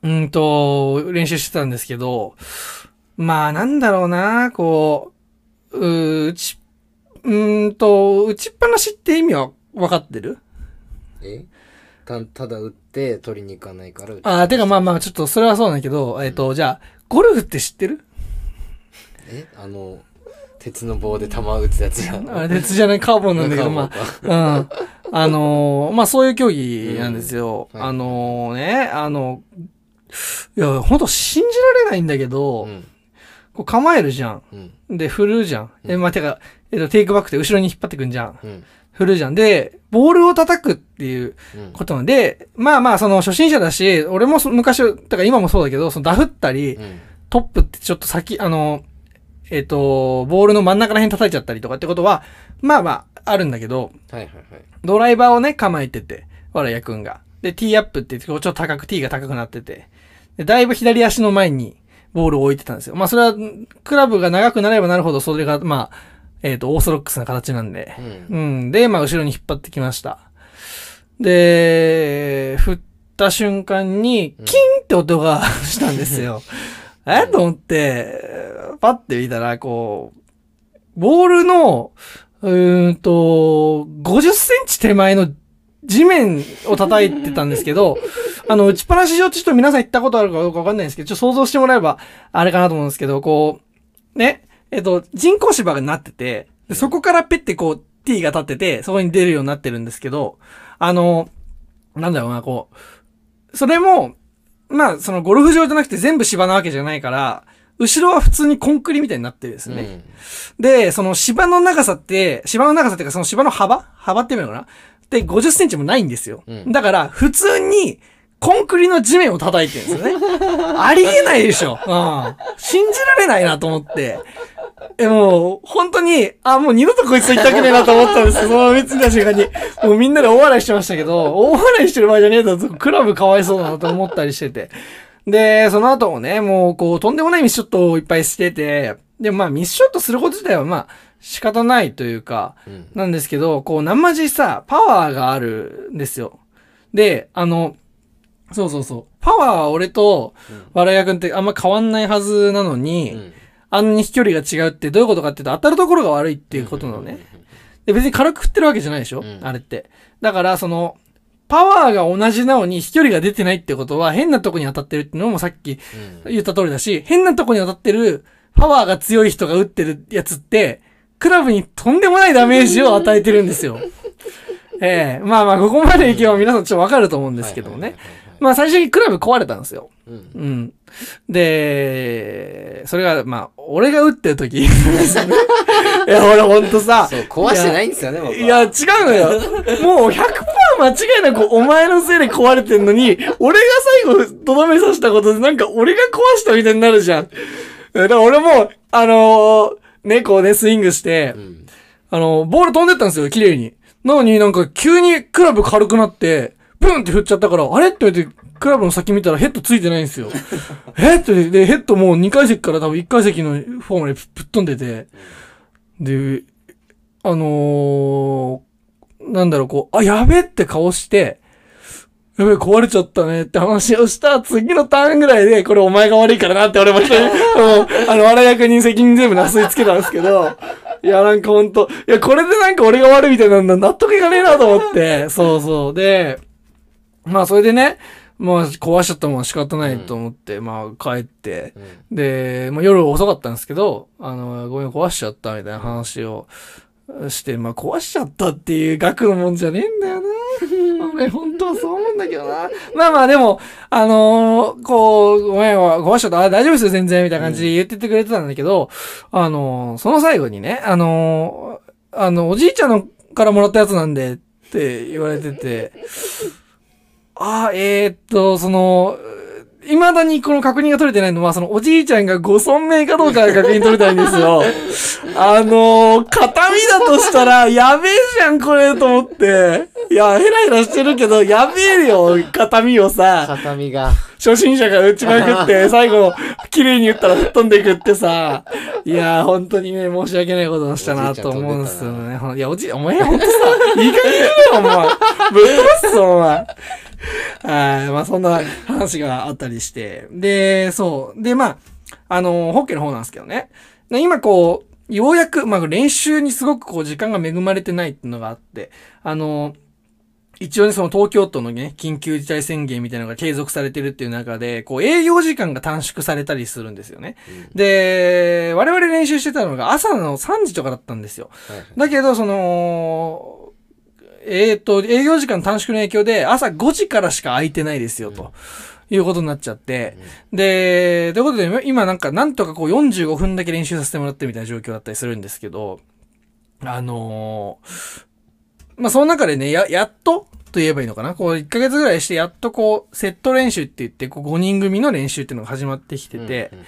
うんと、練習してたんですけど、まあなんだろうな、こう、うーうち、うーんと、打ちっぱなしって意味は分かってる？え？たただ打って取りに行かないからああ、てかまあまあ、ちょっとそれはそうなんだけど、えっ、と、じゃあ、ゴルフって知ってる？え？あの鉄の棒で球打つやつじゃん。あれ、鉄じゃないカーボンなんだけど、まあ、うん。あのーまあそういう競技なんですよ。うん。はい。あのね、あの、いや、ほんと信じられないんだけど、うんこう構えるじゃん。うんで、振るじゃん。え、まあ、てか、えっ、と、テイクバックって後ろに引っ張ってくんじゃん。うん振るじゃん。で、ボールを叩くっていううんことなんで、まあまあ、その初心者だし、俺もそ昔、だから今もそうだけど、そのダフったり、うんトップってちょっと先、あの、えっ、と、ボールの真ん中ら辺叩いちゃったりとかってことは、まあまあ、あるんだけど、はいはいはいドライバーをね、構えてて、わらやくんが。で、ティーアップって言って、こうちょっと高く、ティーが高くなってて、で、だいぶ左足の前にボールを置いてたんですよ。まあ、それは、クラブが長くなればなるほど、それが、まあ、えっ、と、オーソドックスな形なんで。うんうん。で、まあ、後ろに引っ張ってきました。で、振った瞬間に、キンって音が したんですよ。え？と思って、パッて見たら、こう、ボールの、うーんと、50センチ手前の地面を叩いてたんですけど、あの、打ちっぱなし上ちょっと皆さん行ったことあるかどうかわかんないんですけど、ちょっと想像してもらえば、あれかなと思うんですけど、こう、ね、えっと、人工芝がなってて、でそこからペッてこう、T が立ってて、そこに出るようになってるんですけど、あの、なんだろうな、こう、それも、まあ、そのゴルフ場じゃなくて全部芝なわけじゃないから、後ろは普通にコンクリみたいになってるんですね。うん。で、その芝の長さって、芝の長さっていうかその芝の幅？幅って言うのかな？で、50センチもないんですよ。うんだから、普通に、コンクリの地面を叩いてるんですよね。ありえないでしょ。うん。信じられないなと思って。え、もう、本当に、あ、もう二度とこいつと言いたくねえなと思ったんですよ。その別に瞬間に。もうみんなで大笑いしてましたけど、大笑いしてる場合じゃねえと、クラブかわいそうだなと思ったりしてて。で、その後もね、もう、こう、とんでもないミスショットをいっぱいしてて、でもまあ、ミスショットすること自体はまあ、仕方ないというか、うんなんですけど、こう、生まじさ、パワーがあるんですよ。で、あの、そうそうそう。パワーは俺と、わらやくんってあんま変わんないはずなのに、うんあんなに飛距離が違うってどういうことかっていうと、当たるところが悪いっていうことなのね。で、別に軽く振ってるわけじゃないでしょ、うんあれって。だから、その、パワーが同じなのに飛距離が出てないってことは変なとこに当たってるっていうのもさっきうん。言った通りだし、変なとこに当たってるパワーが強い人が打ってるやつって、クラブにとんでもないダメージを与えてるんですよ。ええまあまあ、ここまでいけば皆さんちょっとわかると思うんですけどもね。まあ最初にクラブ壊れたんですよ。うん。うん。で、それが、まあ、俺が打ってる時。いや、俺ほんとさ。そう、壊してないんですよね、僕は。いや、違うのよ。もう100%間違いなくお前のせいで壊れてんのに、俺が最後、とどめさせたことで、なんか俺が壊したみたいになるじゃん。だから俺も、あのーね、こうね、スイングしてう、ん。あのーボール飛んでったんですよ、綺麗に。なのになんか急にクラブ軽くなって、ブンって振っちゃったから、あれ？って言って、クラブの先見たらヘッドついてないんですよ。え？って、で、ヘッドもう2階席から多分1階席のフォームでぶっ飛んでて、で、あのー、なんだろう、こう、あ、やべって顔して、やべえ、壊れちゃったねって話をした次のターンぐらいで、これお前が悪いからなって俺も一人、うんあの、笑い役に責任全部なすりつけたんですけど、いや、なんかほんと、いや、これでなんか俺が悪いみたいなんだ、納得いかねえなと思って、そうそう。で、まあそれでね、まあ壊しちゃったもん仕方ないと思って、まあ帰って、うん。で、まあ、夜遅かったんですけど、あの、ごめん、壊しちゃったみたいな話をして、まあ、壊しちゃったっていう額のもんじゃねえんだよな。俺、本当はそう思うんだけどな。まあまあ、でも、あのーこう、ごめん、壊しちゃった。あ、大丈夫ですよ、全然、みたいな感じで言っててくれてたんだけど、あのーその最後にね、あのーあの、おじいちゃんのからもらったやつなんで、って言われてて、あー、えー、っと、その、未だにこの確認が取れてないのは、そのおじいちゃんがご尊命かどうかが確認取れたいんですよ。あのー、形見だとしたら、やべえじゃん、これ、と思って。いや、ヘラヘラしてるけど、やべえよ、形見をさ、片身が。初心者が打ちまくって、最後、綺麗に打ったら吹っ飛んでいくってさ、いやー、本当にね、申し訳ないことをしたなと思うんですよね。いや、おじい、お前ほんとさ、いい加減にしろよ、お前。ぶっ飛ばすぞ、お前。はい、まあそんな話があったりして。で、そう。で、まあ、あの、ホッケーの方なんですけどね。で今こう、ようやく、まあ練習にすごくこう時間が恵まれてないっていうのがあって、あの、一応ね、その東京都のね、緊急事態宣言みたいなのが継続されてるっていう中で、こう営業時間が短縮されたりするんですよね。で、我々練習してたのが朝の3時とかだったんですよ。はいはいだけど、その、えっ、と、営業時間短縮の影響で朝5時からしか空いてないですよ、ということになっちゃって。で、ということで、今なんか、なんとかこう45分だけ練習させてもらってるみたいな状況だったりするんですけど、あのーまあ、その中でね、や、やっとと言えばいいのかな？こう、1ヶ月ぐらいして、やっとこう、セット練習って言って、こう、5人組の練習っていうのが始まってきてて、うんうん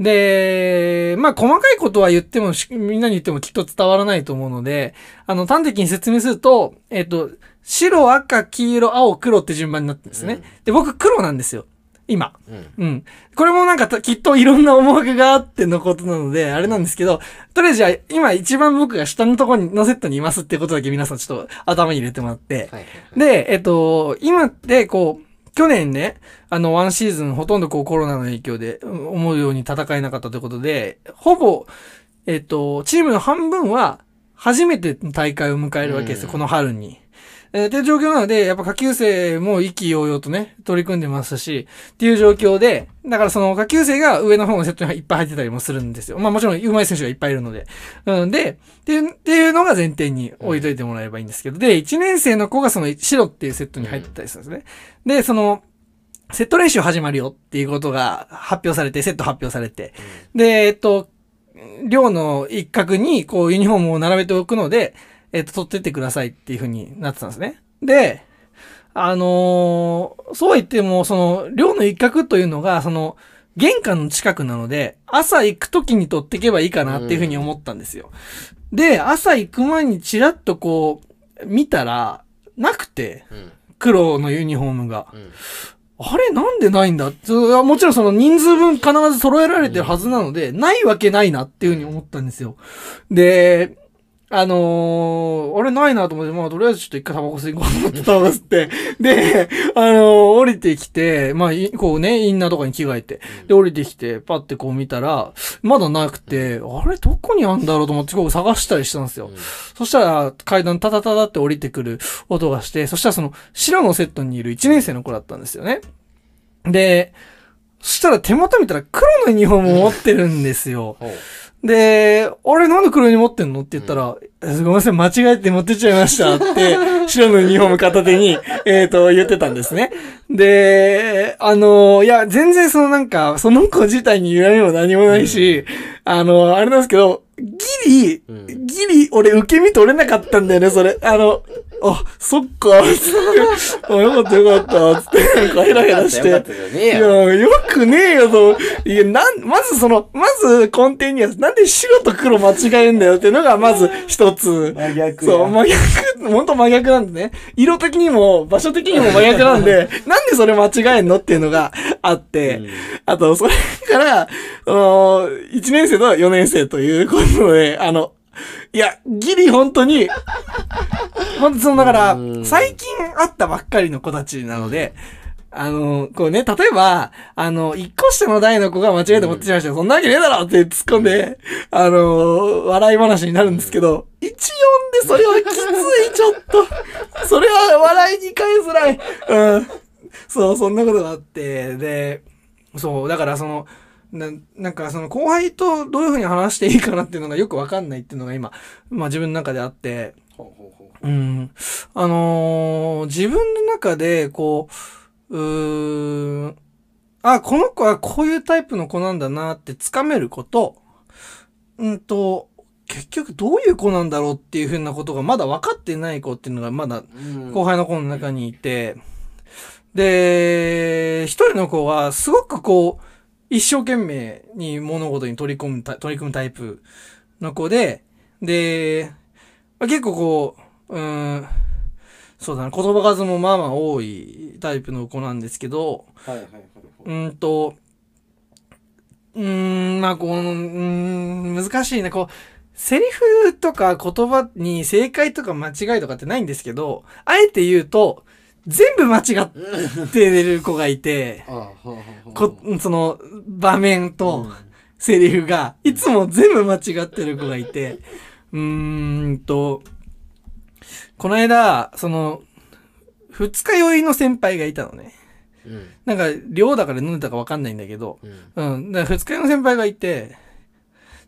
で、まあ、細かいことは言ってもし、みんなに言ってもきっと伝わらないと思うので、あの、端的に説明すると、えっ、と、白、赤、黄色、青、黒って順番になってるんですね。うんで、僕黒なんですよ。今。うんうん。これもなんかたきっといろんな思惑があってのことなので、あれなんですけど、とりあえずじゃあ、今一番僕が下のところに、のセットにいますってことだけ皆さんちょっと頭に入れてもらって、はいはいで、えっと、今って、こう、去年ね、あの、ワンシーズンほとんどこうコロナの影響でうん思うように戦えなかったということで、ほぼ、えっと、チームの半分は初めての大会を迎えるわけですよ、うんこの春に。えーっていう状況なので、やっぱ下級生も意気揚々とね、取り組んでますし、っていう状況で、だからその下級生が上の方のセットにいっぱい入ってたりもするんですよ。まあもちろん上手い選手がいっぱいいるので。うんで、っていう、っていうのが前提に置いといてもらえばいいんですけど、で、1年生の子がその白っていうセットに入ってたりするんですね。で、その、セット練習始まるよっていうことが発表されて、セット発表されて、で、えっと、寮の一角に、こう、ユニフォームを並べておくので、えっと、取ってってくださいっていう風になってたんですね。で、あのーそうは言っても、その、寮の一角というのが、その、玄関の近くなので、朝行く時に取っていけばいいかなっていう風に思ったんですよ。で、朝行く前にチラッとこう、見たら、なくて、うん黒のユニフォームが。うんあれ？なんでないんだ？もちろんその人数分必ず揃えられてるはずなので、ないわけないなっていうふうに思ったんですよ。で、あのー、あれないなと思って、まあ、とりあえずちょっと一回タバコ吸いこうと思って、タバコ吸って、で、あのー、降りてきて、まあ、いこうね、インナーとかに着替えて、で、降りてきて、パッてこう見たら、まだなくて、あれ、どこにあんだろうと思って、こう探したりしたんですよ。そしたら、階段タタタタって降りてくる音がして、そしたらその、白のセットにいる1年生の子だったんですよね。で、そしたら手元見たら黒のユニフォームを持ってるんですよ。で、俺なんで黒に持ってんの？って言ったら、えごめんなさい、間違えて持ってっちゃいました。って、白のユニフォーム片手に、えっ、と、言ってたんですね。で、あの、いや、全然そのなんか、その子自体に恨みも何もないし、あの、あれなんですけど、ギリ、うん。ギリ、俺受け身取れなかったんだよね、それ。あの、あ、そっか、つって、あ、よかったよかった、つって、なんかヘラヘラして。よかったよねいや、よくねえよと。いや、なん、まずその、まず根底には、なんで白と黒間違えんだよっていうのが、まず一つ。真逆そう、真逆、ほんと真逆なんでね。色的にも、場所的にも真逆なんで、なんでそれ間違えんのっていうのがあって、うんあと、それから、その、1年生と4年生ということで、あの、いや、ギリ本当に、本当その、だからう、ん最近会ったばっかりの子たちなので、あの、こうね、例えば、あの、一個下の代の子が間違えて持ってしまいましたよ。そんなわけねえだろって突っ込んで、あの、笑い話になるんですけど、一音でそれはきつい、ちょっと。それは笑いに返づらい。うん。そう、そんなことがあって、で、そう、だからその、ななんかその後輩とどういうふうに話していいかなっていうのがよくわかんないっていうのが今、まあ自分の中であって、ほうほうほう。ん。あのー自分の中で、こう、うーん、あ、この子はこういうタイプの子なんだなってつかめること、うんと、結局どういう子なんだろうっていうふうなことがまだ分かってない子っていうのがまだ後輩の子の中にいて、で、一人の子はすごくこう、一生懸命に物事に取り込むタ、取り組むタイプの子で、で、まあ結構こう、うーん、そうだな、言葉数もまあまあ多いタイプの子なんですけど、はいはいはいはいうーんと、うーん、まあこう、うーん、難しいね。こう、セリフとか言葉に正解とか間違いとかってないんですけど、あえて言うと、全部間違ってる子がいて、こその場面うとんセリフが、いつも全部間違ってる子がいて、うーんと、この間、その、二日酔いの先輩がいたのね。うんなんか、量だから飲んでたかわかんないんだけど、うんうん。だから二日酔いの先輩がいて、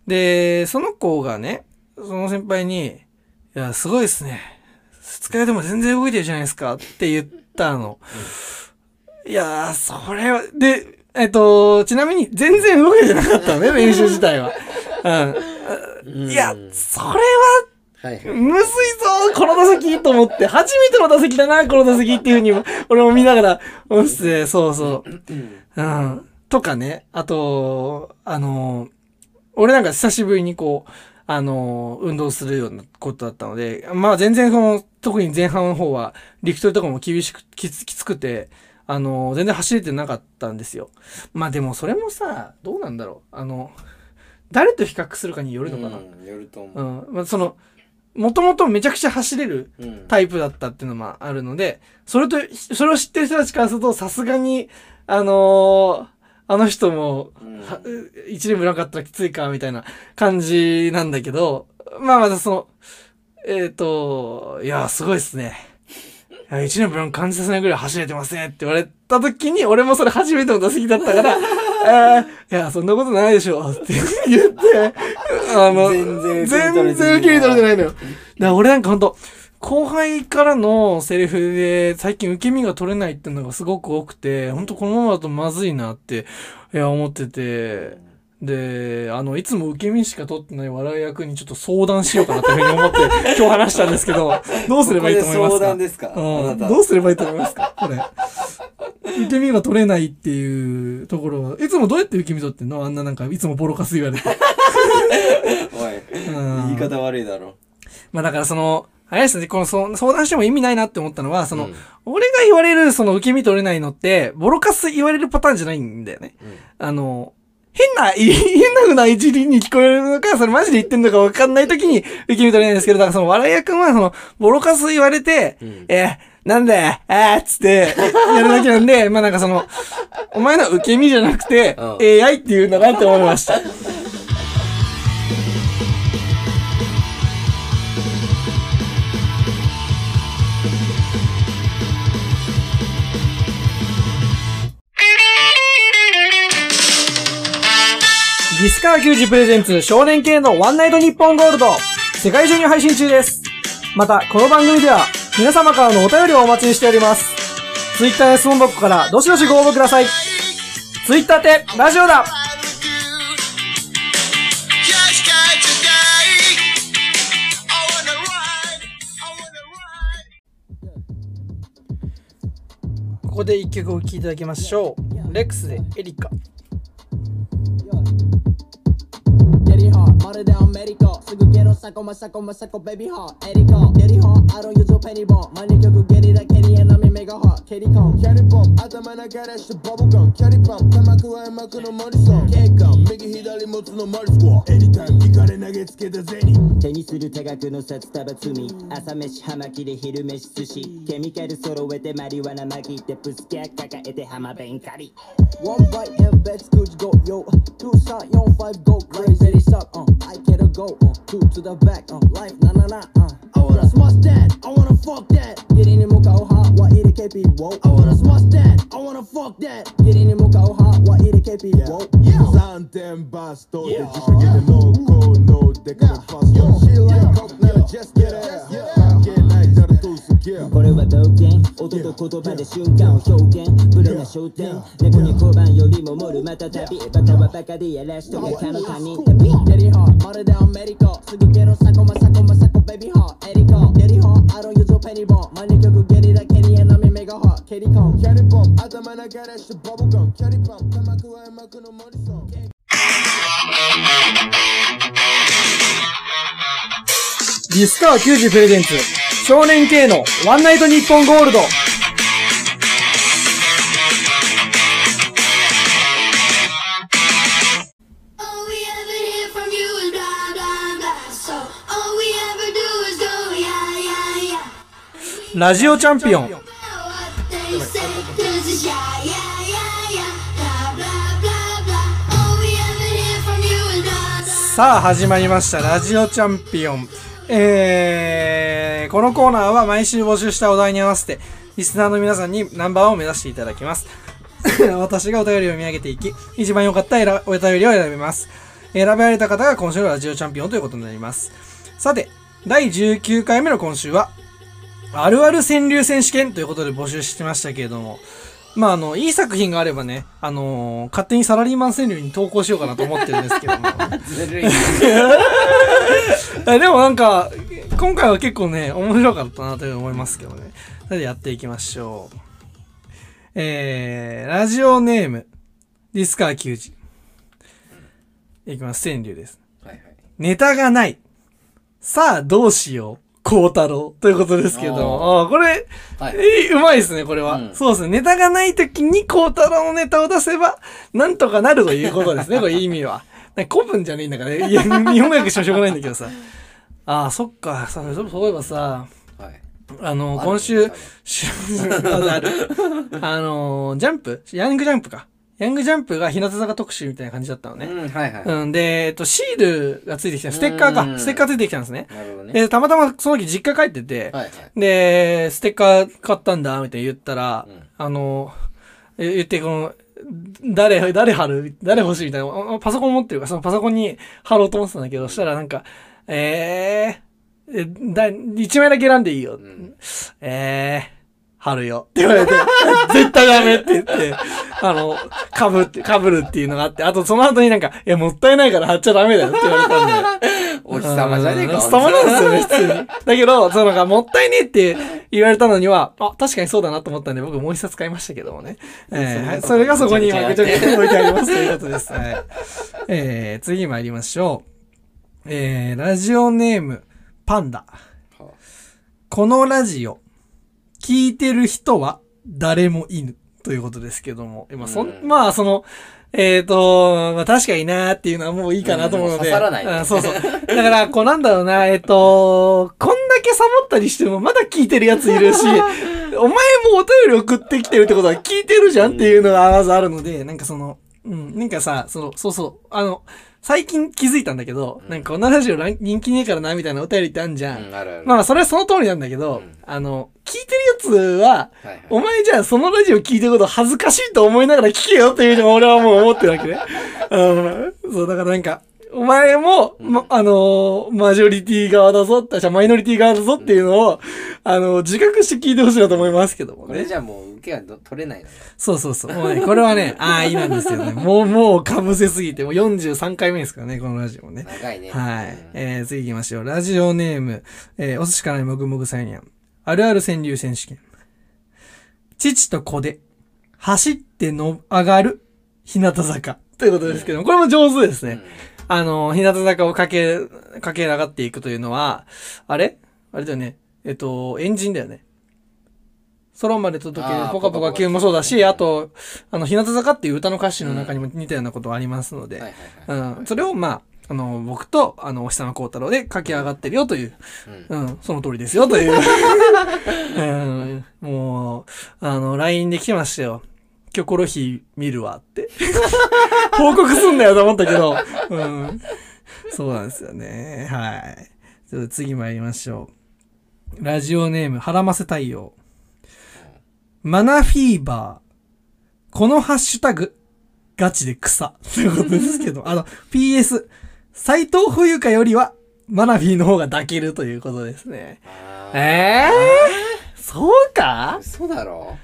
で、その子がね、その先輩に、いや、すごいですね。二日酔いでも全然動いてるじゃないですかって言ったの。いやー、それは、で、えっと、ちなみに全然動いてなかったのね、練習自体は。うん。いや、それは、はいはいむずいぞこの打席と思って、初めての打席だな、この打席っていうふうに、俺も見ながら、思ってて、そうそう。うんうん。とかね。あと、あの、俺なんか久しぶりにこう、あの、運動するようなことだったので、まあ全然その、特に前半の方は、陸トレとかも厳しく、きつきつくて、あの、全然走れてなかったんですよ。まあでもそれもさ、どうなんだろう。あの、誰と比較するかによるのかな。うんよるとう思ん。まあその、もともとめちゃくちゃ走れるタイプだったっていうのもあるので、それと、それを知ってる人たちからすると、さすがに、あのーあの人も、うんは一年ぶなかったらきついか、みたいな感じなんだけど、まあまたその、えっ、と、いや、すごいっすね。一年ぶらん感じさせないぐらい走れてますねって言われた時に、俺もそれ初めての打席だったから、えー、いや、そんなことないでしょ、って言って、あの、全然全然受け入れ取れてないのよ。だから俺なんかほんと、後輩からのセリフで最近受け身が取れないっていうのがすごく多くて、ほんとこのままだとまずいなって、いや、思ってて、で、あの、いつも受け身しか取ってない笑い役にちょっと相談しようかなというふうに思って 今日話したんですけど、どうすればいいと思いますここで相か談ですか？うん。どうすればいいと思いますか？これ。受け身が取れないっていうところは、いつもどうやって受け身取ってんの？あんななんか、いつもボロカス言われて。おいうん。言い方悪いだろ。まあだからその、あれですね、このそ相談しても意味ないなって思ったのは、その、うん。俺が言われるその受け身取れないのって、ボロカス言われるパターンじゃないんだよね。うん。あの、変な、い 変な風な一輪に聞こえるのか、それマジで言ってんのか分かんない時に受け身取れないんですけど、だからその笑い屋くんはその、ボロカス言われて、んえーなんで、えーっつって、やるだけなんで、まあなんかその、お前の受け身じゃなくて、うん AI って言うんだなって思いました。ディスカー球児プレゼンツ少年系のワンナイトニッポンゴールド世界中に配信中です。また、この番組では皆様からのお便りをお待ちしております。ツイッターや質問箱からどしどしご応募ください。ツイッターってラジオだここで一曲お聴きいただきましょう。レックスでエリカ。まるでアメリカ。すぐゲロサコマサコマサコベビーハエリコゲリホアロンユズペニボンマニキョクゲリラケリエナメガハーケリコンキャリポン頭投げ出してバブガンキャリパン玉加えまくのモリソン警官右左持つのマリスコアエニタイムイカで投げつけたゼニ手にする多額の札束積み朝飯葉巻で昼飯寿司ケミカル揃えてマリワナ巻きてプスキャ抱えて浜弁借り One bite and bet scooch go yo Two shot, yo five go crazy Very suck, uh I get a go, uh Two to the back, uh Life, na na na, uh I wanna smash that, I wanna fuck that Get in も顔はわいる KP, whoa I wanna smash that, I wanna fuck that Get in も顔はわいる KP, whoa 3点バストで自主的な濃厚のデカのファスト She like coke なら just get it これは冒険。音と言葉で瞬間を表現。ブルな焦点猫に交番よりも盛るまた旅バカはバカでやらしとかかの他人旅 Get it hard, まるでアメリカすぐゲロサコマサコマサコベビーハーエリカ Get it hard, I don't use a penny bomb マニ曲ゲリラケリアナミメガハーケリコンキャリポン頭投げ出してバブガンキャリパン玉加えまくのモリソンデディスカワ球児プレゼンツ、少年系のワンナイトニッポンゴールド。ラジオチャンピオン。さあ始まりました、ラジオチャンピオン。えー、このコーナーは毎週募集したお題に合わせてリスナーの皆さんにナンバーを目指していただきます。私がお便りを見上げていき一番良かったお便りを選びます。選ばれた方が今週のラジオチャンピオンということになります。さて第19回目の今週はあるある川柳選手権ということで募集してましたけれどもまあ、あの、いい作品があればね、あのー勝手にサラリーマン川柳に投稿しようかなと思ってるんですけども。ずるい。え でもなんか、今回は結構ね、面白かったなという思いますけどね。それでやっていきましょう。えー、ラジオネーム、ディスカー球児。いきます、川柳です。はいはい。ネタがない。さあ、どうしよう。孝太郎。ということですけども。あーこれ、はいえーうまいですね、これは。うんそうですね。ネタがない時に孝太郎のネタを出せば、なんとかなるということですね、これ意味は。古文じゃねえんだからね。いや、日本語訳してもしょうがないんだけどさ。ああ、そっか。さそうそういえばさ、はい。あの、今週 あの、ジャンプ？ヤングジャンプか。ヤングジャンプが日向坂特集みたいな感じだったのね。うん、はいはい。うん、で、えっと、シールがついてきた、ステッカーか。うんステッカーついてきたんですね。なるほどね。で、たまたまその時実家帰ってて、はいはい。で、ステッカー買ったんだ、みたいな言ったら、うんあの、え言って、この、誰、誰貼る誰欲しいみたいな。あパソコン持ってるから、そのパソコンに貼ろうと思ってたんだけど、そしたらなんか、えー、え、だ、一枚だけ選んでいいよ。んえー、貼るよ。って言われて、絶対ダメって言って、あの、被って、被るっていうのがあって、あとその後になんか、いや、もったいないから貼っちゃダメだよって言われたんで。お日様じゃねえか。お日様なんですよね、普通に。だけど、そのなんか、もったいねえって言われたのには、あ、確かにそうだなと思ったんで、僕もう一冊買いましたけどもね。えーはいそれがそこに今、ぐちゃぐちゃに置いてありますということです。はい。えー、次参りましょう。えー、ラジオネーム、パンダ。このラジオ、聞いてる人は誰もいぬ。ということですけども。今、そん、うんまあ、その、えっ、と、まあ、確かになーっていうのはもういいかなと思うので。うん刺さらないうんそうそう。だから、こうなんだろうな、えっ、と、こんだけサボったりしてもまだ聞いてるやついるし、お前もお便り送ってきてるってことは聞いてるじゃんっていうのがまずあるので、なんかその、うん、なんかさ、その、そうそう、あの、最近気づいたんだけど、なんかこのラジオ人気ねえからなみたいなお便りってあんじゃん。うん、あるある。まあまあ、それはその通りなんだけど、うんあの、聞いてるやつは、はいはいお前じゃあそのラジオ聞いてること恥ずかしいと思いながら聞けよっていうのを俺はもう思ってるわけね。うん。そう、だからなんか、お前も、ま、あのーマジョリティ側だぞじゃあマイノリティ側だぞっていうのを、あのー自覚して聞いてほしいなと思いますけどもね。これじゃもう受けがど取れないのよ。そうそうそう。もうね、これはね、ああ、いいなんですよね。もう、もう被せすぎて、もう43回目ですからね、このラジオもね。長いね。はいうん。えー、次行きましょう。ラジオネーム、えー、お寿司からないもぐもぐさいにゃん。あるある川柳選手権。父と子で、走っての、上がる、日向坂。ということですけども、これも上手ですね。あの、日向坂を駆け、駆け上がっていくというのは、あれ？あれだよね。えっと、エンジンだよね。空まで届けるポカポカ級もそうだし、あと、あの、日向坂っていう歌の歌詞の中にも似たようなことありますので。うん、それをまあ、あの、僕と、あの、お日様孝太郎で駆け上がってるよという、うんうん、その通りですよという、うん、もう、あの、LINE で来てましたよ。キョコロヒー見るわって。報告すんだよと思ったけど、うん。そうなんですよね。はい。次参りましょう。ラジオネーム、はらませ太陽。マナフィーバー。このハッシュタグ、ガチで草。ということですけど、あの、PS、斎藤冬香よりは、マナフィーの方が抱けるということですね。あーえー、そうか？嘘だろ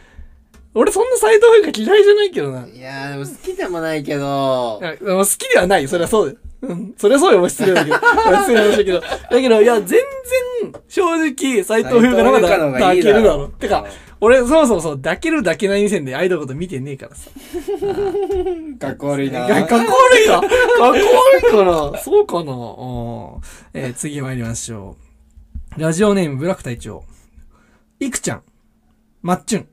俺そんな斎藤冬香嫌いじゃないけどな。いいやー、でも好きでもないけど、やでも好きではないよ。それはそうだよ。うん。それはそうよ。失礼だけど。失礼な話だけど。だけど、いや、全然、正直、斎藤冬香の方が抱けるだろ。てか、俺、そもそもそう、抱ける抱けない目線でアイドルのこと見てねえからさ。かっこ悪いな。かっこ悪いかかっこ悪いかなそうかなうんえー次参りましょう。ラジオネーム、ブラック隊長。いくちゃん。まっちゅん。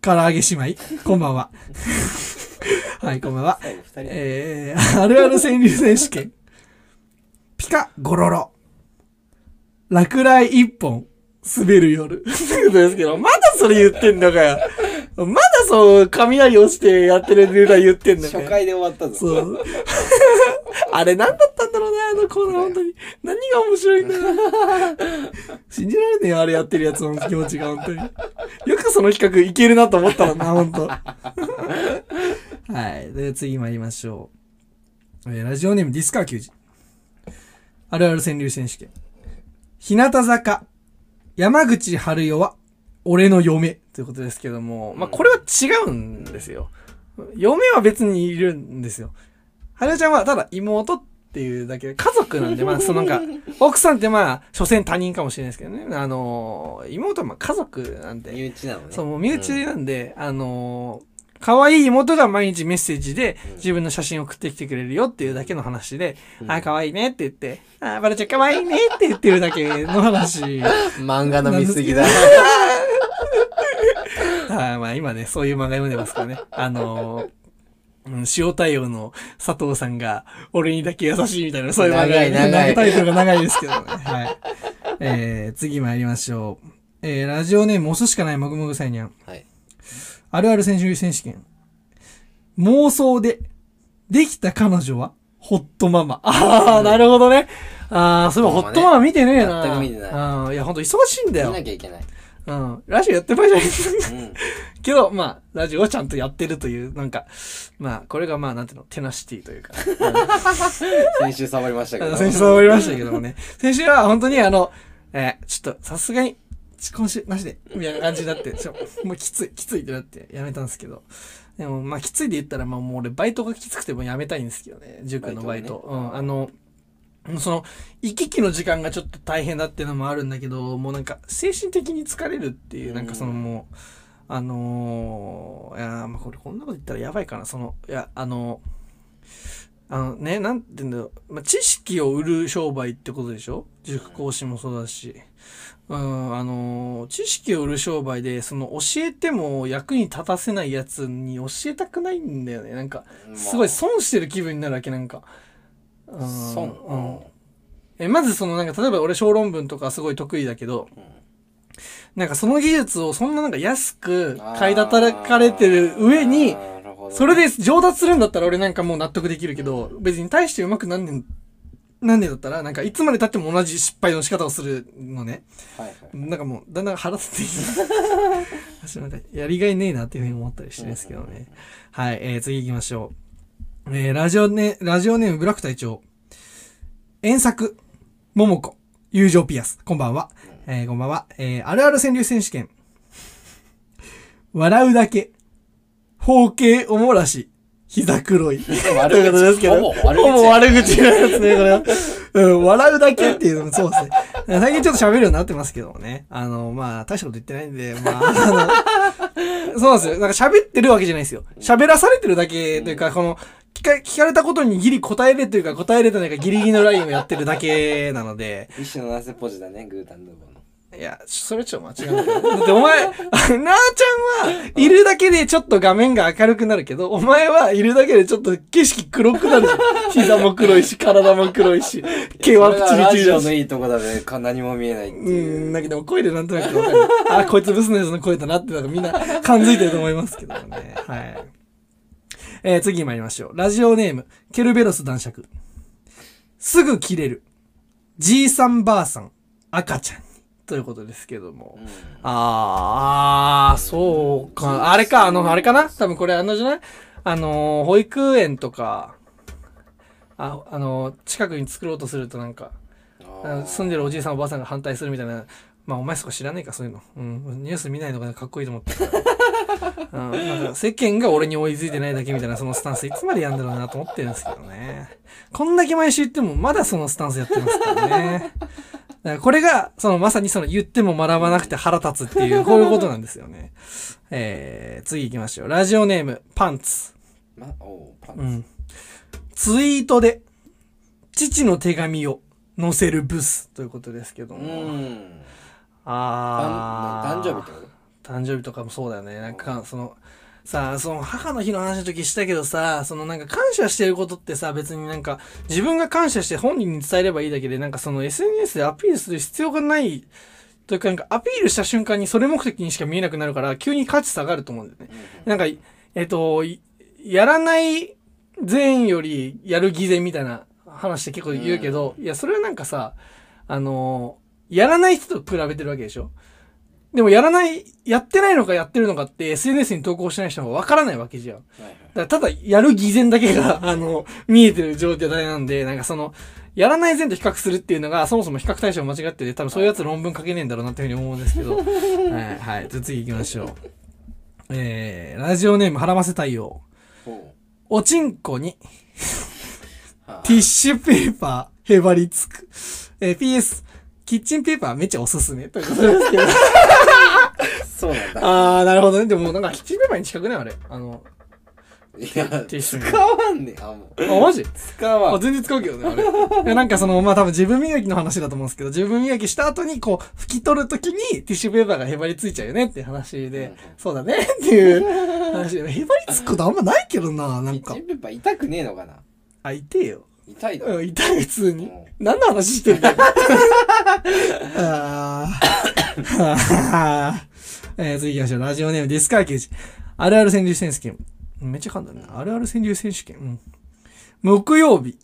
唐揚げ姉妹。こんばんは。はい、こんばんは。えー、あるある川柳選手権。ピカゴロロ。落雷一本。滑る夜。ということですけど、まだそれ言ってんのかよ。まだそう、雷落ちてやってるネタ言ってんのかよ。初回で終わったぞ。そう。あれ何だったんだろうな、あのコーナー、本当に。何が面白いんだろう。信じられねえよ、あれやってるやつの気持ちが、本当に。よくその企画いけるなと思ったもんな、本当。はい。で、次参りましょう。えーラジオネームディスカー球児。あるある川柳選手権。日向坂、山口春代は、俺の嫁。ということですけども、まあ、これは違うんですよ。嫁は別にいるんですよ。はるちゃんはただ妹っていうだけで、家族なんで、まあ、そのなんか、奥さんってまあ、所詮他人かもしれないですけどね。あのー妹はまあ家族なんで、身内なのね。そう、もう身内なんで、あのー可愛い妹が毎日メッセージで自分の写真を送ってきてくれるよっていうだけの話で、あ、可愛いねって言って、あ、バラちゃん可愛いねって言ってるだけの話。漫画の見すぎだ。はい、まあ今ね、そういう漫画読んでますからね。あのーうん、塩対応の佐藤さんが、俺にだけ優しいみたいな、そういう漫画、長い長いタイトルが長いですけどね。はい。えー、次参りましょう。えー、ラジオネーム、押すしかないもぐもぐさいにゃん。はい。あるある選手選手権。妄想で、できた彼女は、ホットママ。ああ、なるほどね。ああ、そういえばホットママ見てねえな。全く見てないああ、いや、ほんと忙しいんだよ見な。きゃいけない。うん。ラジオやってる場合じゃない。うん。けど、まあ、ラジオをちゃんとやってるという、なんか、まあ、これがまあ、なんていうの、テナシティというか。先週触りましたけど。先週触りましたけどもね。先週は本当にあの、えーちょっと、さすがに、ち今週、なしで、みたいな感じになって、ちょ、もうきつい、きついってなってやめたんですけど。でも、まあ、きついで言ったら、まあ、もう俺、バイトがきつくてもやめたいんですけどね。塾のバイト。バイトねうん、あの、その、行き来の時間がちょっと大変だっていうのもあるんだけど、もうなんか、精神的に疲れるっていう、なんかそのもう、あのーいやーまあこれこんなこと言ったらやばいかな、その、いや、あのあのね、なんて言うんだろう。まあ、知識を売る商売ってことでしょ？塾講師もそうだし。うん、あのー知識を売る商売で、その教えても役に立たせないやつに教えたくないんだよね。なんか、すごい損してる気分になるわけ、なんか。うん。損うん。え、まずそのなんか、例えば俺小論文とかすごい得意だけど、なんかその技術をそんななんか安く買い叩かれてる上に、それで上達するんだったら俺なんかもう納得できるけど、別に大して上手くなんねん、なんねんだったら、なんかいつまで経っても同じ失敗の仕方をするのね。はいはいなんかもう、だんだん腹立ってきて、私なんかやりがいねえなっていうふうに思ったりしてるんですけどね。はい、えー、次行きましょう。えー、ラジオネ、ラジオネームブラック隊長。遠作、桃子、友情ピアス。こんばんは。えー、こんばんは。えー、あるある川柳選手権。笑うだけ。包茎おもらし。膝黒い。と悪いうことですけど。ほぼ悪口のやつね、これは。うん、笑うだけっていうのもそうですね。最近ちょっと喋るようになってますけどもね。あの、まあ、大したこと言ってないんで、まあ、あの、そうなんですよ。なんか喋ってるわけじゃないですよ。喋らされてるだけというか、この、聞か、聞かれたことにギリ答えれというか答えれてないかギリギリのラインをやってるだけなので、一種のなせポジだね、グータンヌーボーの。いや、それちょっと間違うけど。だってお前、なーちゃんはいるだけでちょっと画面が明るくなるけど、お前はいるだけでちょっと景色黒くなるじゃん。膝も黒いし、体も黒いし、毛はプチリチリだし。ジオのいいとこだね。か何も見えないう。ん、だけど声でなんとなくわかる。あ、こいつブスのやつの声だなって、なんかみんな感づいてると思いますけどね。はい。えー、次参りましょう。ラジオネーム、ケルベロス男爵。すぐ切れる。じいさんばあさん、赤ちゃんに。ということですけども。あー、あーそうか。あれか、あの、あれかな？多分これあのじゃない？あのー、保育園とか、あ、あのー、近くに作ろうとするとなんか、住んでるおじいさんおばあさんが反対するみたいな。まあお前そこ知らねえか、そういうの。うん。ニュース見ないのがかっこいいと思って。うん。なんか世間が俺に追いついてないだけみたいなそのスタンスいつまでやんだろうなと思ってるんですけどね。こんだけ毎週言ってもまだそのスタンスやってますからね。これが、そのまさにその言っても学ばなくて腹立つっていう、こういうことなんですよね。えー、次行きましょう。ラジオネーム、パンツ。ま、おうパンツ。うん。ツイートで、父の手紙を載せるブスということですけどうも。ん。あー。誕生日と？誕生日とかもそうだよね。なんか、その、さあ、その母の日の話の時したけどさ、そのなんか感謝してることってさ、別になんか自分が感謝して本人に伝えればいいだけで、なんかその SNS でアピールする必要がない、というかなんかアピールした瞬間にそれ目的にしか見えなくなるから、急に価値下がると思うんだよね。なんか、えっと、いやらない善よりやる偽善みたいな話って結構言うけど、いや、それはなんかさ、あの、やらない人と比べてるわけでしょ？でもやらない、やってないのかやってるのかって SNS に投稿してない人がわからないわけじゃん。だかはいはい。らただやる偽善だけが、あの、見えてる状態なんで、なんかその、やらない善と比較するっていうのが、そもそも比較対象間違ってて、多分そういうやつ論文書けねえんだろうなっていうふうに思うんですけど。はい、はい。じゃあ次行きましょう。えー、ラジオネーム、はらませ太陽。おちんこに、はティッシュペーパー、へばりつく。えー PS、キッチンペーパーめっちゃおすすめ。ということですけど。そうなんだ。あー、なるほどね。でもなんかキッチンペーパーに近くない？あれ。あの、いや、使わんねあ、もう。あ、マジ？あ、使わん。全然使うけどね、あれ。いやなんかその、まあ多分自分磨きの話だと思うんですけど、自分磨きした後にこう、拭き取るときにティッシュペーパーがへばりついちゃうよねって話で、そうだねっていう話で、へばりつくことあんまないけどな、なんかキッチ。ンペーパー痛くねえのかな？あ、痛えよ。痛いだうん、痛い普通にうん。何の話してんだよ。あー えー、次行きましょう。ラジオネームディスカーケージ。あるある川柳選手権。めっちゃ噛んだな。あるある川柳選手権。うん。木曜日、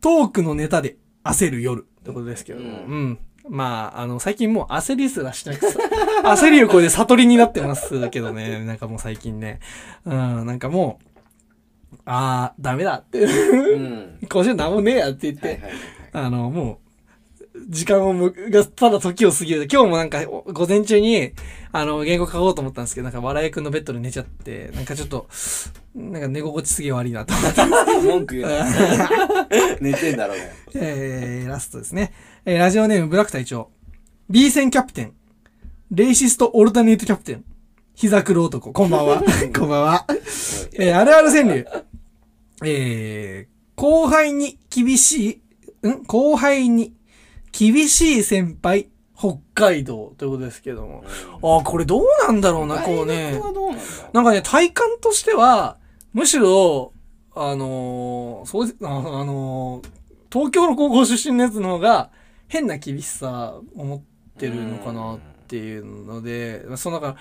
トークのネタで焦る夜。ってことですけども。ううん。まあ、あの、最近もう焦りすらしなくてさ、焦りを超えて悟りになってますけどね。なんかもう最近ね。うん、なんかもう、あー、ダメだって。うん。今週何もねえやって言って、はいはいはいはい。あの、もう、時間をむ、が、ただ時を過ぎる。今日もなんか、お午前中に、あの、原稿書こうと思ったんですけど、なんか、笑いくんのベッドで寝ちゃって、なんかちょっと、なんか寝心地すげえ悪いなと思って。文句言うな。寝てんだろうね。えー、ラストですね。えー、ラジオネームブラック隊長。B 戦キャプテン。レイシストオルタネートキャプテン。膝黒男。こんばんは。こんばんは。えー、あるある川柳。えー、後輩に厳しい、ん？後輩に厳しい先輩、北海道ということですけども。ああ、これどうなんだろうな、こうねなんかね、体感としては、むしろ、あのーそうああのー東京の高校出身のやつの方が、変な厳しさを持ってるのかなっていうので、そうだから、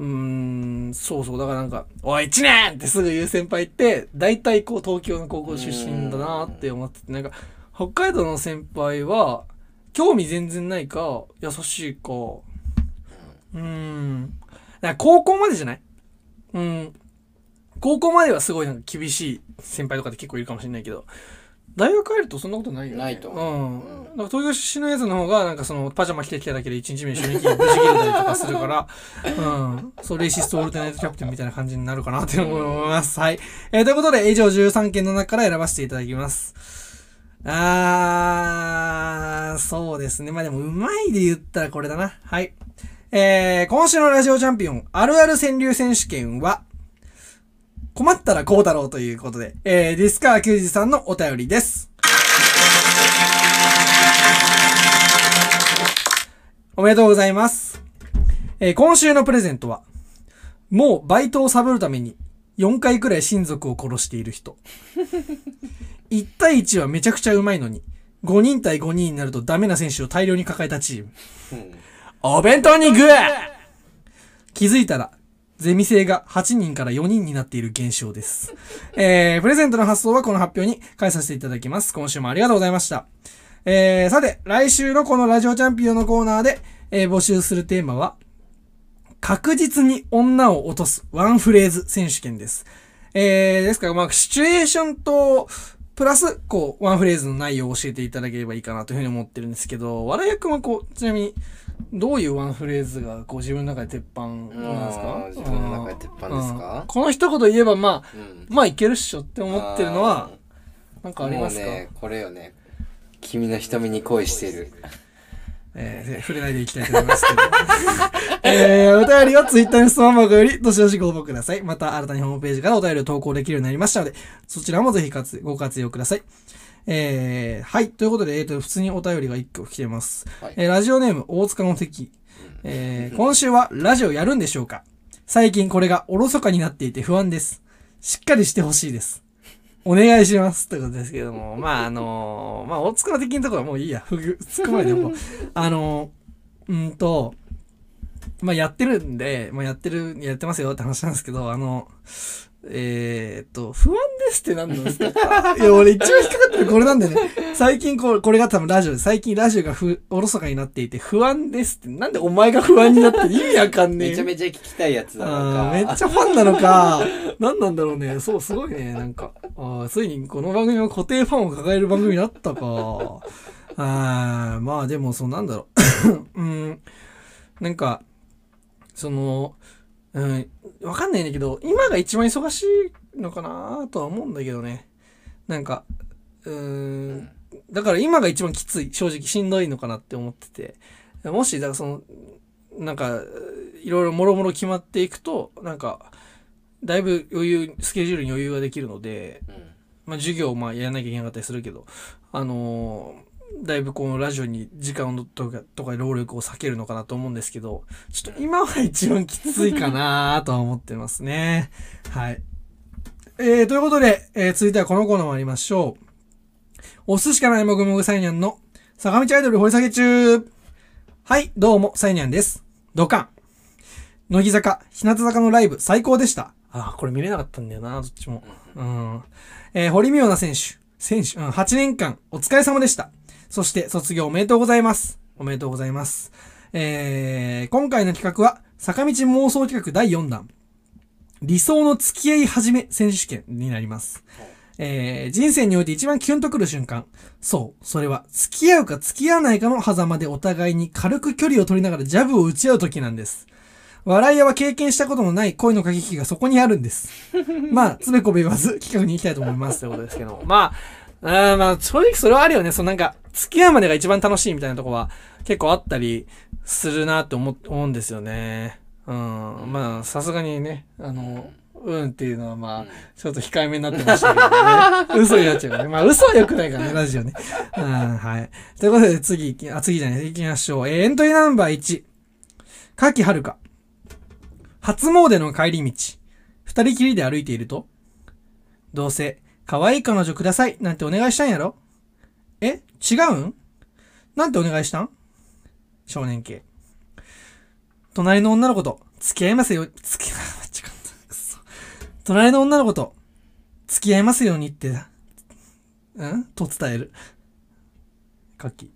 うーん、そうそう、だからなんか、おい、一年ってすぐ言う先輩って、大体こう東京の高校出身だなって思ってて、なんか、北海道の先輩は、興味全然ないか、優しいか、うーん。だから高校までじゃないうん。高校まではすごいなんか厳しい先輩とかって結構いるかもしれないけど、大学入るとそんなことないよね。ないと思うん。だから東京出身のやつの方が、なんかその、パジャマ着てきただけで1日目に初日に無事切れたりとかするから、うん。そう、レイシストオルテナイトキャプテンみたいな感じになるかなって思います。はい。えーということで、以上13件の中から選ばせていただきます。あー、そうですね。まあでも、うまいで言ったらこれだな。はい。えー、今週のラジオチャンピオン、あるある川柳選手権は、困ったらこうだろうということで、えー、ディスカー球児さんのお便りです。おめでとうございます。えー今週のプレゼントは、もうバイトをサボるために4回くらい親族を殺している人。1対1はめちゃくちゃうまいのに、5人対5人になるとダメな選手を大量に抱えたチーム。お弁当にグー気づいたら、ゼミ生が8人から4人になっている現象です。えー、プレゼントの発送はこの発表に返させていただきます。今週もありがとうございました。えー、さて、来週のこのラジオチャンピオンのコーナーで、えー募集するテーマは、確実に女を落とすワンフレーズ選手権です。えー、ですから、まあ、シチュエーションと、プラス、こう、ワンフレーズの内容を教えていただければいいかなというふうに思ってるんですけど、笑い役はこう、ちなみに、どういうワンフレーズが、こう、自分の中で鉄板なんですか？自分の中で鉄板ですか？うんこの一言言えば、まあ、うんまあ、いけるっしょって思ってるのは、なんかありますか、ね、これよね。君の瞳に恋してる。えー、触れないでいきたいと思いますけど。えー、お便りはツイッターの質問箱より、どしどしご応募ください。また、新たにホームページからお便りを投稿できるようになりましたので、そちらもぜひ活ご活用ください。えー、はい。ということで、えっ、と、普通にお便りが1個来てます。はいえーラジオネーム、大塚の敵。えー、今週はラジオやるんでしょうか最近これがおろそかになっていて不安です。しっかりしてほしいです。お願いします。ということですけども、まあ、あのまあ、大塚の敵のところはもういいや。ふぐ、突っ込までおこう。あのうんと、まあ、やってるんで、まあ、やってる、やってますよって話なんですけど、あの、えー、っと、不安ですって何なんですか？いや、俺一番引っかかってるこれなんだよね。最近これ、これが多分ラジオで、最近ラジオがふ、おろそかになっていて、不安ですって、なんでお前が不安になってる意味わかんねえ？めちゃめちゃ聞きたいやつなのか。めっちゃファンなのか。何なんだろうね。そう、すごいね。なんか、あーついにこの番組は固定ファンを抱える番組になったか。あーまあでも、そうなんだろう。うん。なんか、その、うん、わかんないんだけど、今が一番忙しいのかなとは思うんだけどね。なんか、うーん、だから今が一番きつい、正直しんどいのかなって思ってて。もし、だからその、なんか、いろいろもろもろ決まっていくと、なんか、だいぶ余裕、スケジュールに余裕ができるので、うん。まあ授業をまあやらなきゃいけなかったりするけど、あのーだいぶこのラジオに時間をとか、とか労力を避けるのかなと思うんですけど、ちょっと今は一番きついかなとは思ってますね。はい。えー、ということで、えー、続いてはこのコーナー参りましょう。お寿司かないもぐもぐサイニャンの坂道アイドル掘り下げ中はい、どうも、サイニャンです。ドカン。乃木坂、日向坂のライブ最高でした。あー、これ見れなかったんだよな、どっちも。うん。えー堀美央奈選手。選手、うん、8年間、お疲れ様でした。そして、卒業おめでとうございます。おめでとうございます。えー、今回の企画は、坂道妄想企画第4弾。理想の付き合い始め選手権になります。えー、人生において一番キュンとくる瞬間。そう、それは、付き合うか付き合わないかの狭間でお互いに軽く距離を取りながらジャブを打ち合う時なんです。笑い屋は経験したことのない恋の駆け引きがそこにあるんです。まあ、つべこべ言わず企画に行きたいと思いますということですけども。まあ、あーまあ、正直それはあるよね。そのなんか、付き合うまでが一番楽しいみたいなとこは結構あったりするなって思思うんですよね。うん。まあ、さすがにね、あの、うんっていうのはまあ、ちょっと控えめになってましたけどね。嘘になっちゃうからね。まあ嘘は良くないからね、ラジオね。うん、はい。ということで次あ、次じゃない、行きましょう。えーエントリーナンバー1。かきはるか。初詣の帰り道。二人きりで歩いていると、どうせ、可愛い彼女くださいなんてお願いしたんやろえ違うん？なんてお願いしたん？少年系。隣の女の子と付き合いますよ、付き合い、間違った。くそ。隣の女の子と付き合いますようにって、うん？と伝える。かき。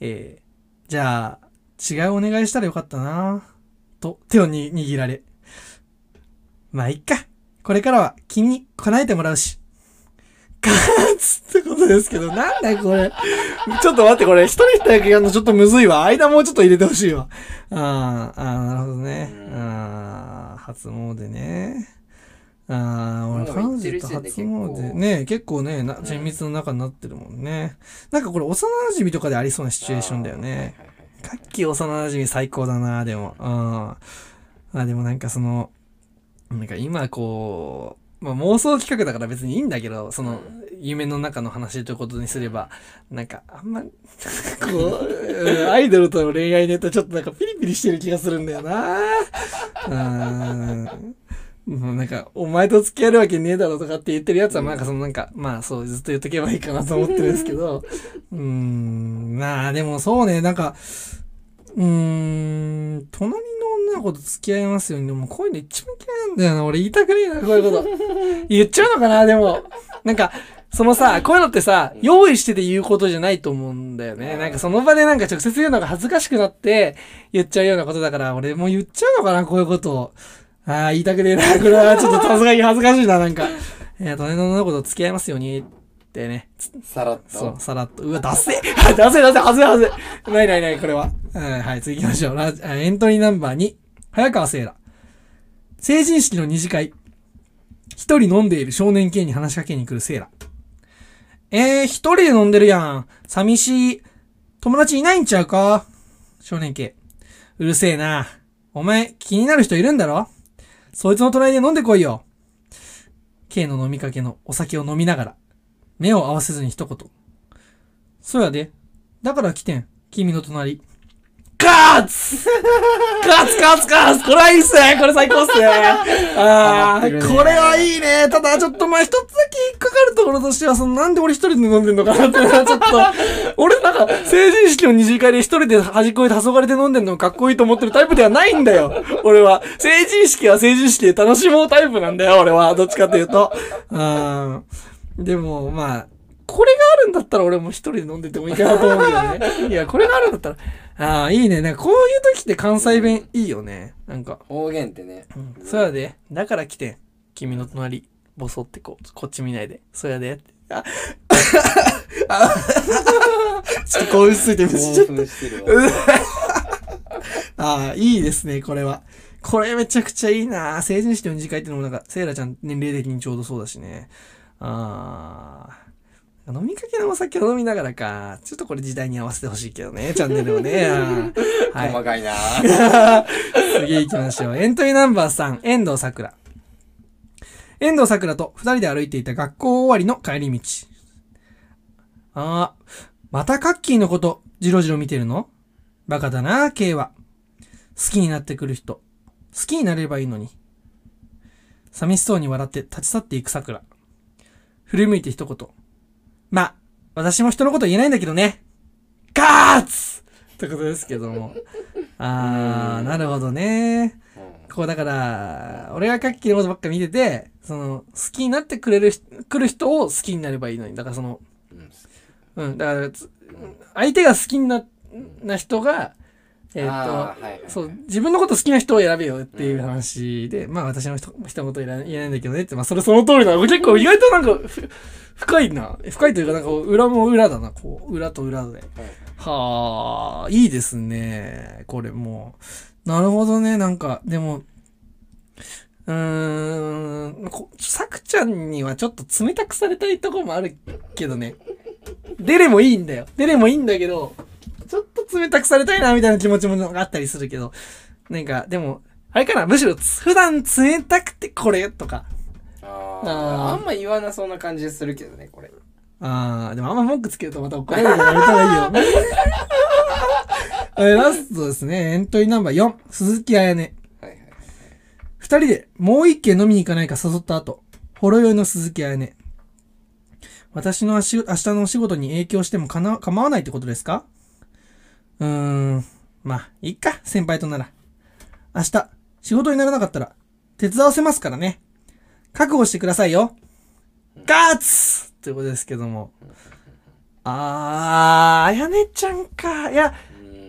えー、じゃあ、違うお願いしたらよかったなと、手をに握られ。まあ、いっか。これからは君に叶えてもらうし。ガーツってことですけど、なんだこれ。ちょっと待って、これ、一人一人だけやるのちょっとむずいわ。間もうちょっと入れてほしいわ。あーあー、なるほどね。あー初詣ね。ああ、俺、もう彼行ってる女と初詣。ね結構ね、な、親密の中になってるもんね。なんかこれ、幼馴染とかでありそうなシチュエーションだよね。カッキー幼馴染最高だな、でも。うん。あ、でもなんかその、なんか今こう、まあ妄想企画だから別にいいんだけど、その、夢の中の話ということにすれば、なんかあんま、こううん、アイドルとの恋愛ネタちょっとなんかピリピリしてる気がするんだよな。うん。もうなんか、お前と付き合えるわけねえだろとかって言ってるやつは、なんかそのなんか、まあそう、ずっと言っとけばいいかなと思ってるんですけど、うーん、まあでもそうね、なんか、うーん、隣の女の子と付き合いますように、でもこういうの一番嫌いなんだよな。俺言いたくねえな、こういうこと。言っちゃうのかな、でも。なんか、そのさ、こういうのってさ、用意してて言うことじゃないと思うんだよね。なんかその場でなんか直接言うのが恥ずかしくなって言っちゃうようなことだから、俺もう言っちゃうのかな、こういうことを。ああ、言いたくねえな。これはちょっとさすがに恥ずかしいな、なんか。いや、隣の女の子と付き合いますように、ってね。さらっと。そう、さらっと。うわ、出せ出せ出せ、はずいはずい。ないないない、これは。うん、はい、次行きましょう。ラジあエントリーナンバー2。早川聖羅。成人式の二次会。一人飲んでいる少年系に話しかけに来る聖羅。えー、一人で飲んでるやん。寂しい。友達いないんちゃうか？少年系。うるせえな。お前、気になる人いるんだろ？そいつの隣で飲んでこいよ。K の飲みかけのお酒を飲みながら、目を合わせずに一言。そうやで。だから来てん。君の隣。カーツ カーツカーツカーツこれはいいっすねこれ最高っすね あー、ハマってるねこれはいいねただちょっとまあ一つだけ引っかかるところとしては、そのなんで俺一人で飲んでんのかなっては ちょっと、俺なんか成人式の二次会で一人で端っこで黄昏で飲んでんのかっこいいと思ってるタイプではないんだよ俺は。成人式は成人式で楽しもうタイプなんだよ俺は。どっちかというと。うん。でも、まあ、これがあるんだったら俺も一人で飲んでてもいいかなと思うんだよね。いや、これがあるんだったら、ああ、いいね。なんかこういう時って関西弁いいよね。なんか、方言ってね。そうやで。だから来てん。君の隣、ボソってこう、こっち見ないで。そうやで。あ、あ ちょっと興奮しすぎてむしちゃっ。た。ああ、いいですね、これは。これめちゃくちゃいいな成人式の二次会ってのもなんか、セイラちゃん年齢的にちょうどそうだしね。ああ。飲みかけのお酒を飲みながらか。ちょっとこれ時代に合わせてほしいけどね、チャンネルをね。はい。細かいな 次行きましょう。エントリーナンバー3、遠藤桜。遠藤桜と二人で歩いていた学校終わりの帰り道。ああ、またカッキーのこと、じろじろ見てるの？バカだな、K は。好きになってくる人。好きになればいいのに。寂しそうに笑って立ち去っていく桜。振り向いて一言。まあ、私も人のこと言えないんだけどね。ガーツってことですけども。あー、なるほどね。こうだから、俺がカッキーのことばっか見てて、その、好きになってくれる人、来る人を好きになればいいのに。だからその、うん、だからつ、相手が好きにな、な人が、えっ、あーはいはいはいと、そう、自分のこと好きな人を選べよっていう話で、まあ私の人人のこと言えない言えないんだけどねって、まあそれその通りだ。結構意外となんか、ふ深いな。深いというかなんか裏も裏だな。こう、裏と裏で。はあ、いいですね。これもう。なるほどね。なんか、でも、うーん、こさくちゃんにはちょっと冷たくされたいとこもあるけどね。デレもいいんだよ。デレもいいんだけど、ちょっと冷たくされたいなみたいな気持ちもあったりするけど、なんか、でも、あれかな？むしろつ、普段冷たくてこれとか。ああーああんま言わなそうな感じするけどねこれあー、でもあんま文句つけるとまた怒られるのやめた方がいいよ。え ーラストですね。エントリーナンバー4、鈴木彩音。はいはい二人でもう一軒飲みに行かないか誘った後、ほろ酔いの鈴木彩音。私の明日明日のお仕事に影響してもかな構わないってことですか？うーん。まあ、いいか、先輩となら。明日、仕事にならなかったら、手伝わせますからね。覚悟してくださいよ。ガッツということですけども。あー、あやねちゃんか。いや、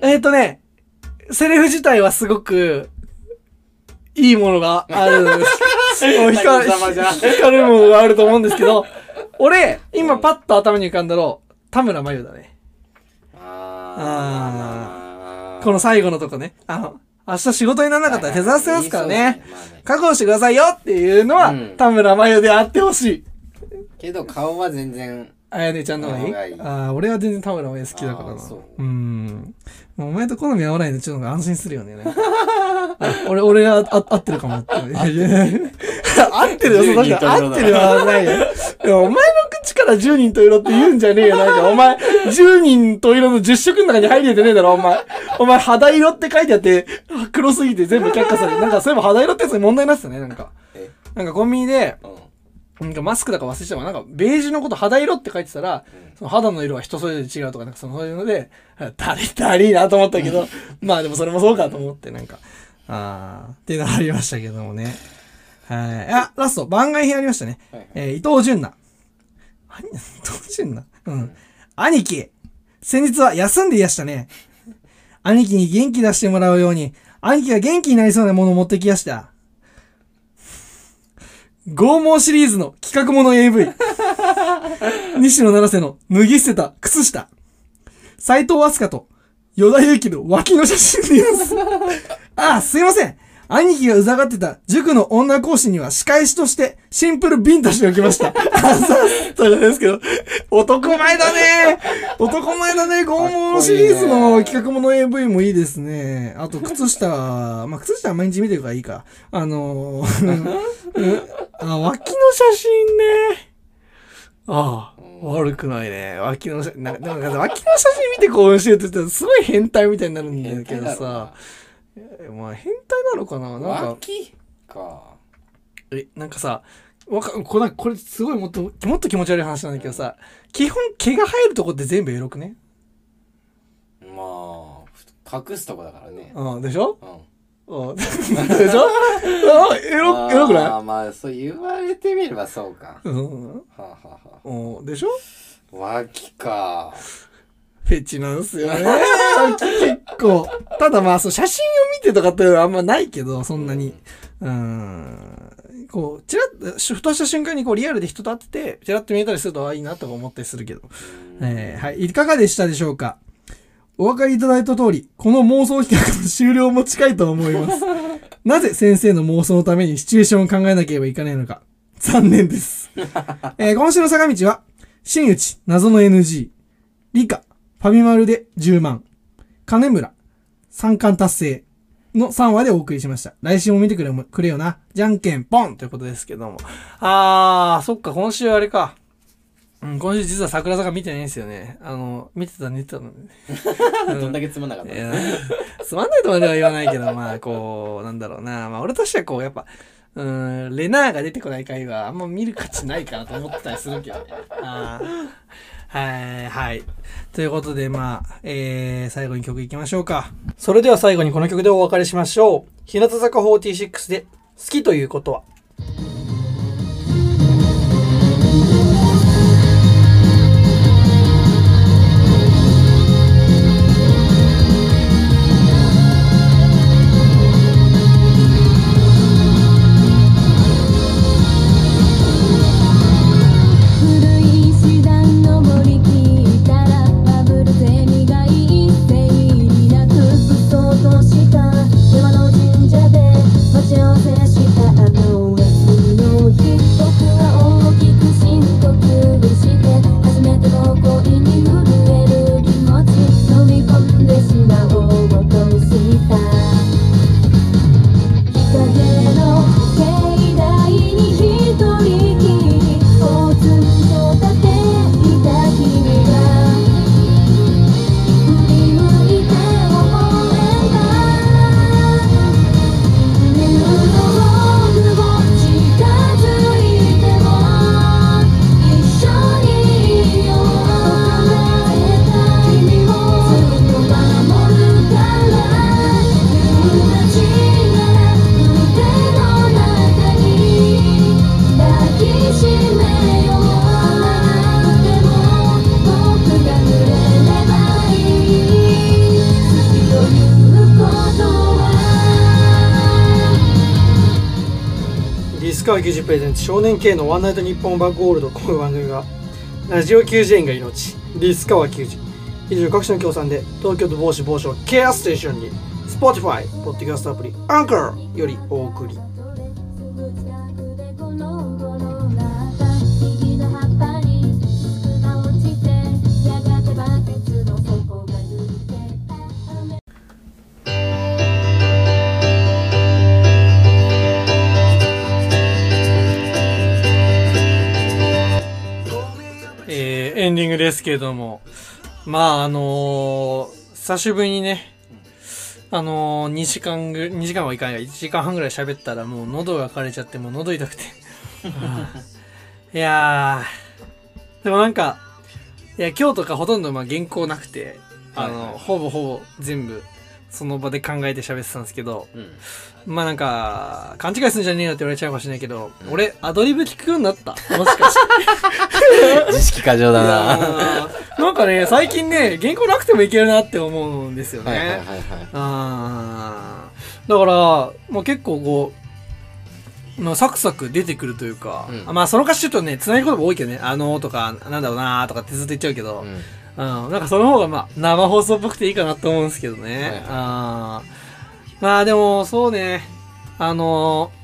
えっ、ー、とね、セリフ自体はすごく、いいものがある。もう光る、様じゃん光るものがあると思うんですけど、俺、今パッと頭に浮かんだの、田村真由だね。あこの最後のとこね。あの、明日仕事にならなかったら手伝わせますからね。覚悟してくださいよっていうのは、うん田村真由であってほしい。けど顔は全然あやねちゃんの方がいいああ、俺は全然田村真由好きだからな。うん。お前と好み合わないのちょっと安心するよね。俺、俺があ合ってるかもって。合ってるよ、その人合ってるはないよ。お前の口から10人と色って言うんじゃねえよ。なんか、お前、10人と色の10色の中に入れてねえだろ、お前。お前、肌色って書いてあって、黒すぎて全部却下されて、なんかそういえば肌色ってやつに問題になってたね、なんか。え？なんかコンビニで、うんなんかマスクだか忘れちゃうわなんか、ベージュのこと肌色って書いてたら、その肌の色は人それぞれ違うとか、なんかそのそういうので、だりだりなと思ったけど、まあでもそれもそうかと思って、なんか、あー、っていうのがありましたけどもね。はい。あ、ラスト、番外編ありましたね。はいはいえー伊藤淳奈。何伊藤淳奈うん。兄貴、先日は休んでいやしたね。兄貴に元気出してもらうように、兄貴が元気になりそうなものを持ってきやした。拷問シリーズの企画もの AV。西野七瀬の脱ぎ捨てた靴下。斎藤飛鳥と与田祐希の脇の写真です。ああ、すいません。兄貴がうざがってた塾の女講師には仕返しとしてシンプルビンとしておきました。あ、そう、そうですけど、男前だね男前だね拷問シリーズの企画もの AV もいいですね。あと、靴下、まあ、靴下は毎日見てるからいいか。あのー、うんあ、脇の写真ね。ああ、悪くないね。脇の写真、なんか、脇の写真見て興奮してるって言ったらすごい変態みたいになるんだけどさ。えまあ変態なのかな？なんか、脇か。え、なんかさ、わか、これ、これすごいもっと、もっと気持ち悪い話なんだけどさ、基本毛が生えるとこって全部エロくね？まあ隠すとこだからね。うん、でしょ？うん。うん。でしょ？あエロ、エロくあなーまあそう言われてみればそうか。いうん。はあ、はあはあ、うん、でしょ？脇かフェチなんすよね。結構。ただまあ、そう、写真を見てとかっていうのはあんまないけど、そんなに。うん。こう、ちらっと、ふとした瞬間にこう、リアルで人と会ってて、ちらっと見えたりすると、あいいなとか思ったりするけど。えーはい。いかがでしたでしょうか？お分かりいただいた通り、この妄想企画の終了も近いと思います。なぜ先生の妄想のためにシチュエーションを考えなければいけないのか。残念です。えー今週の坂道は、新内、謎の NG、理科、ファミマルで10万、金村、三冠達成の3話でお送りしました。来週も見てくれもくれよな。じゃんけんポンということですけども。あー、そっか、今週あれか。うん、今週実は桜坂見てないんですよね。あの、見てた、寝てたの。どんだけつまんなかったつまんないとまでは言わないけど、まあ、こう、なんだろうな。まあ、俺としてはこう、やっぱ、うーん、レナーが出てこない回はあんま見る価値ないかなと思ってたりするけどね。あーはい、はい。ということで、まあ、えー、最後に曲いきましょうか。それでは最後にこの曲でお別れしましょう。日向坂46で、好きということは？プレゼンツ少年系のワンナイトニッポンバックゴールドこの番組はラジオ球児園が命。リスカワ球児以上各種の協賛で東京都防止防止をケアステーションに。Spotify ポッドキャストアプリアンカーよりお送り。ですけれどもまああのー久しぶりにねあのー、2時間ぐ2時間はいかない1時間半ぐらい喋ったらもう喉が枯れちゃってもう喉痛くて。いやーでもなんかいや今日とかほとんどまあ原稿なくてあの、はいはい。ほぼほぼ全部その場で考えて喋ってたんですけどうん。まあなんか勘違いするんじゃねえよって言われちゃうかもしれないけど、俺アドリブ聞くようになったもしかして知識過剰だな。なんかね、最近ね、原稿なくてもいけるなって思うんですよね。はいはいはいはい。あーだから、もう結構こう、まあ、サクサク出てくるというか、うんまあその歌詞ちょっとね、つなぎ言葉多いけどね、あのーとか、なんだろうなーとかってずっと言っちゃうけど、うん。うん、なんかその方がまあ生放送っぽくていいかなと思うんですけどね。はいはいあーまあでもそうね、あのー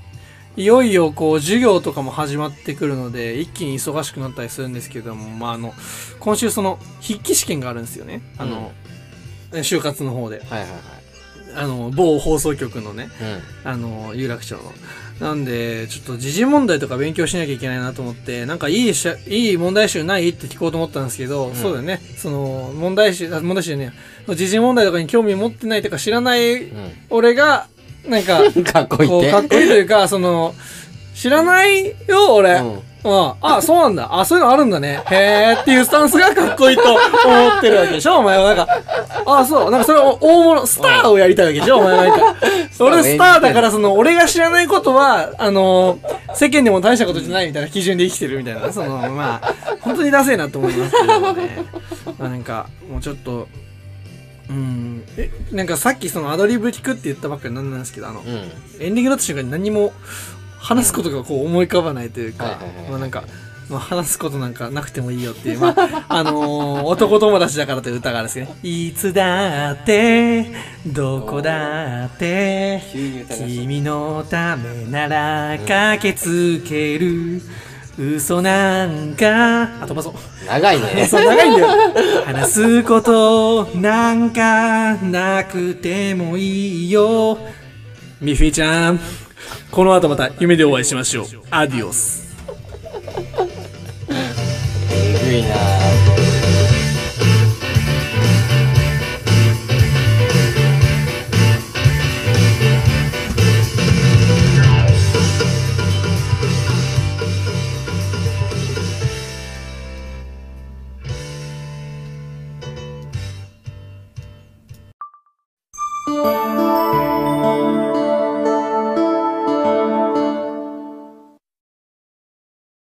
いよいよこう授業とかも始まってくるので一気に忙しくなったりするんですけども、まああの、今週その筆記試験があるんですよね。あの、就活の方で。はいはいはい。あの、某放送局のね、うん。あの、有楽町の。なんで、ちょっと時事問題とか勉強しなきゃいけないなと思って、なんかいいしゃ、いい問題集ないって聞こうと思ったんですけど、そうだよね。その、問題集、あ問題集ね時事問題とかに興味持ってないとか知らない俺が、なんか、うん。かっこいい。かっこいいというか、その、知らないよ、俺。うんうん。あ、そうなんだ。あ、そういうのあるんだね。へーっていうスタンスがかっこいいと思ってるわけでしょお前はなんか。あ、そう。なんかそれを大物、スターをやりたいわけでしょお前はなんか。俺スターだから、その、俺が知らないことは、あの世間でも大したことじゃないみたいな基準で生きてるみたいな。その、まあ、本当にダセえなと思いますけどね。まあなんか、もうちょっと、うん。え、なんかさっきそのアドリブ聞くって言ったばっかりなんなんですけど、あの、うん。エンディングだった瞬間に何も話すことがこう思い浮かばないというかまあなんか、まあ、話すことなんかなくてもいいよっていう、まあ、あのー男友達だからという歌があるんですね。いつだって、どこだって、君のためなら駆けつける。嘘なんか、あ、飛ばそう。長いね。そう、長いんだよ。話すことなんかなくてもいいよ。ミッフィーちゃん、この後また夢でお会いしましょう。アディオス。えぐいな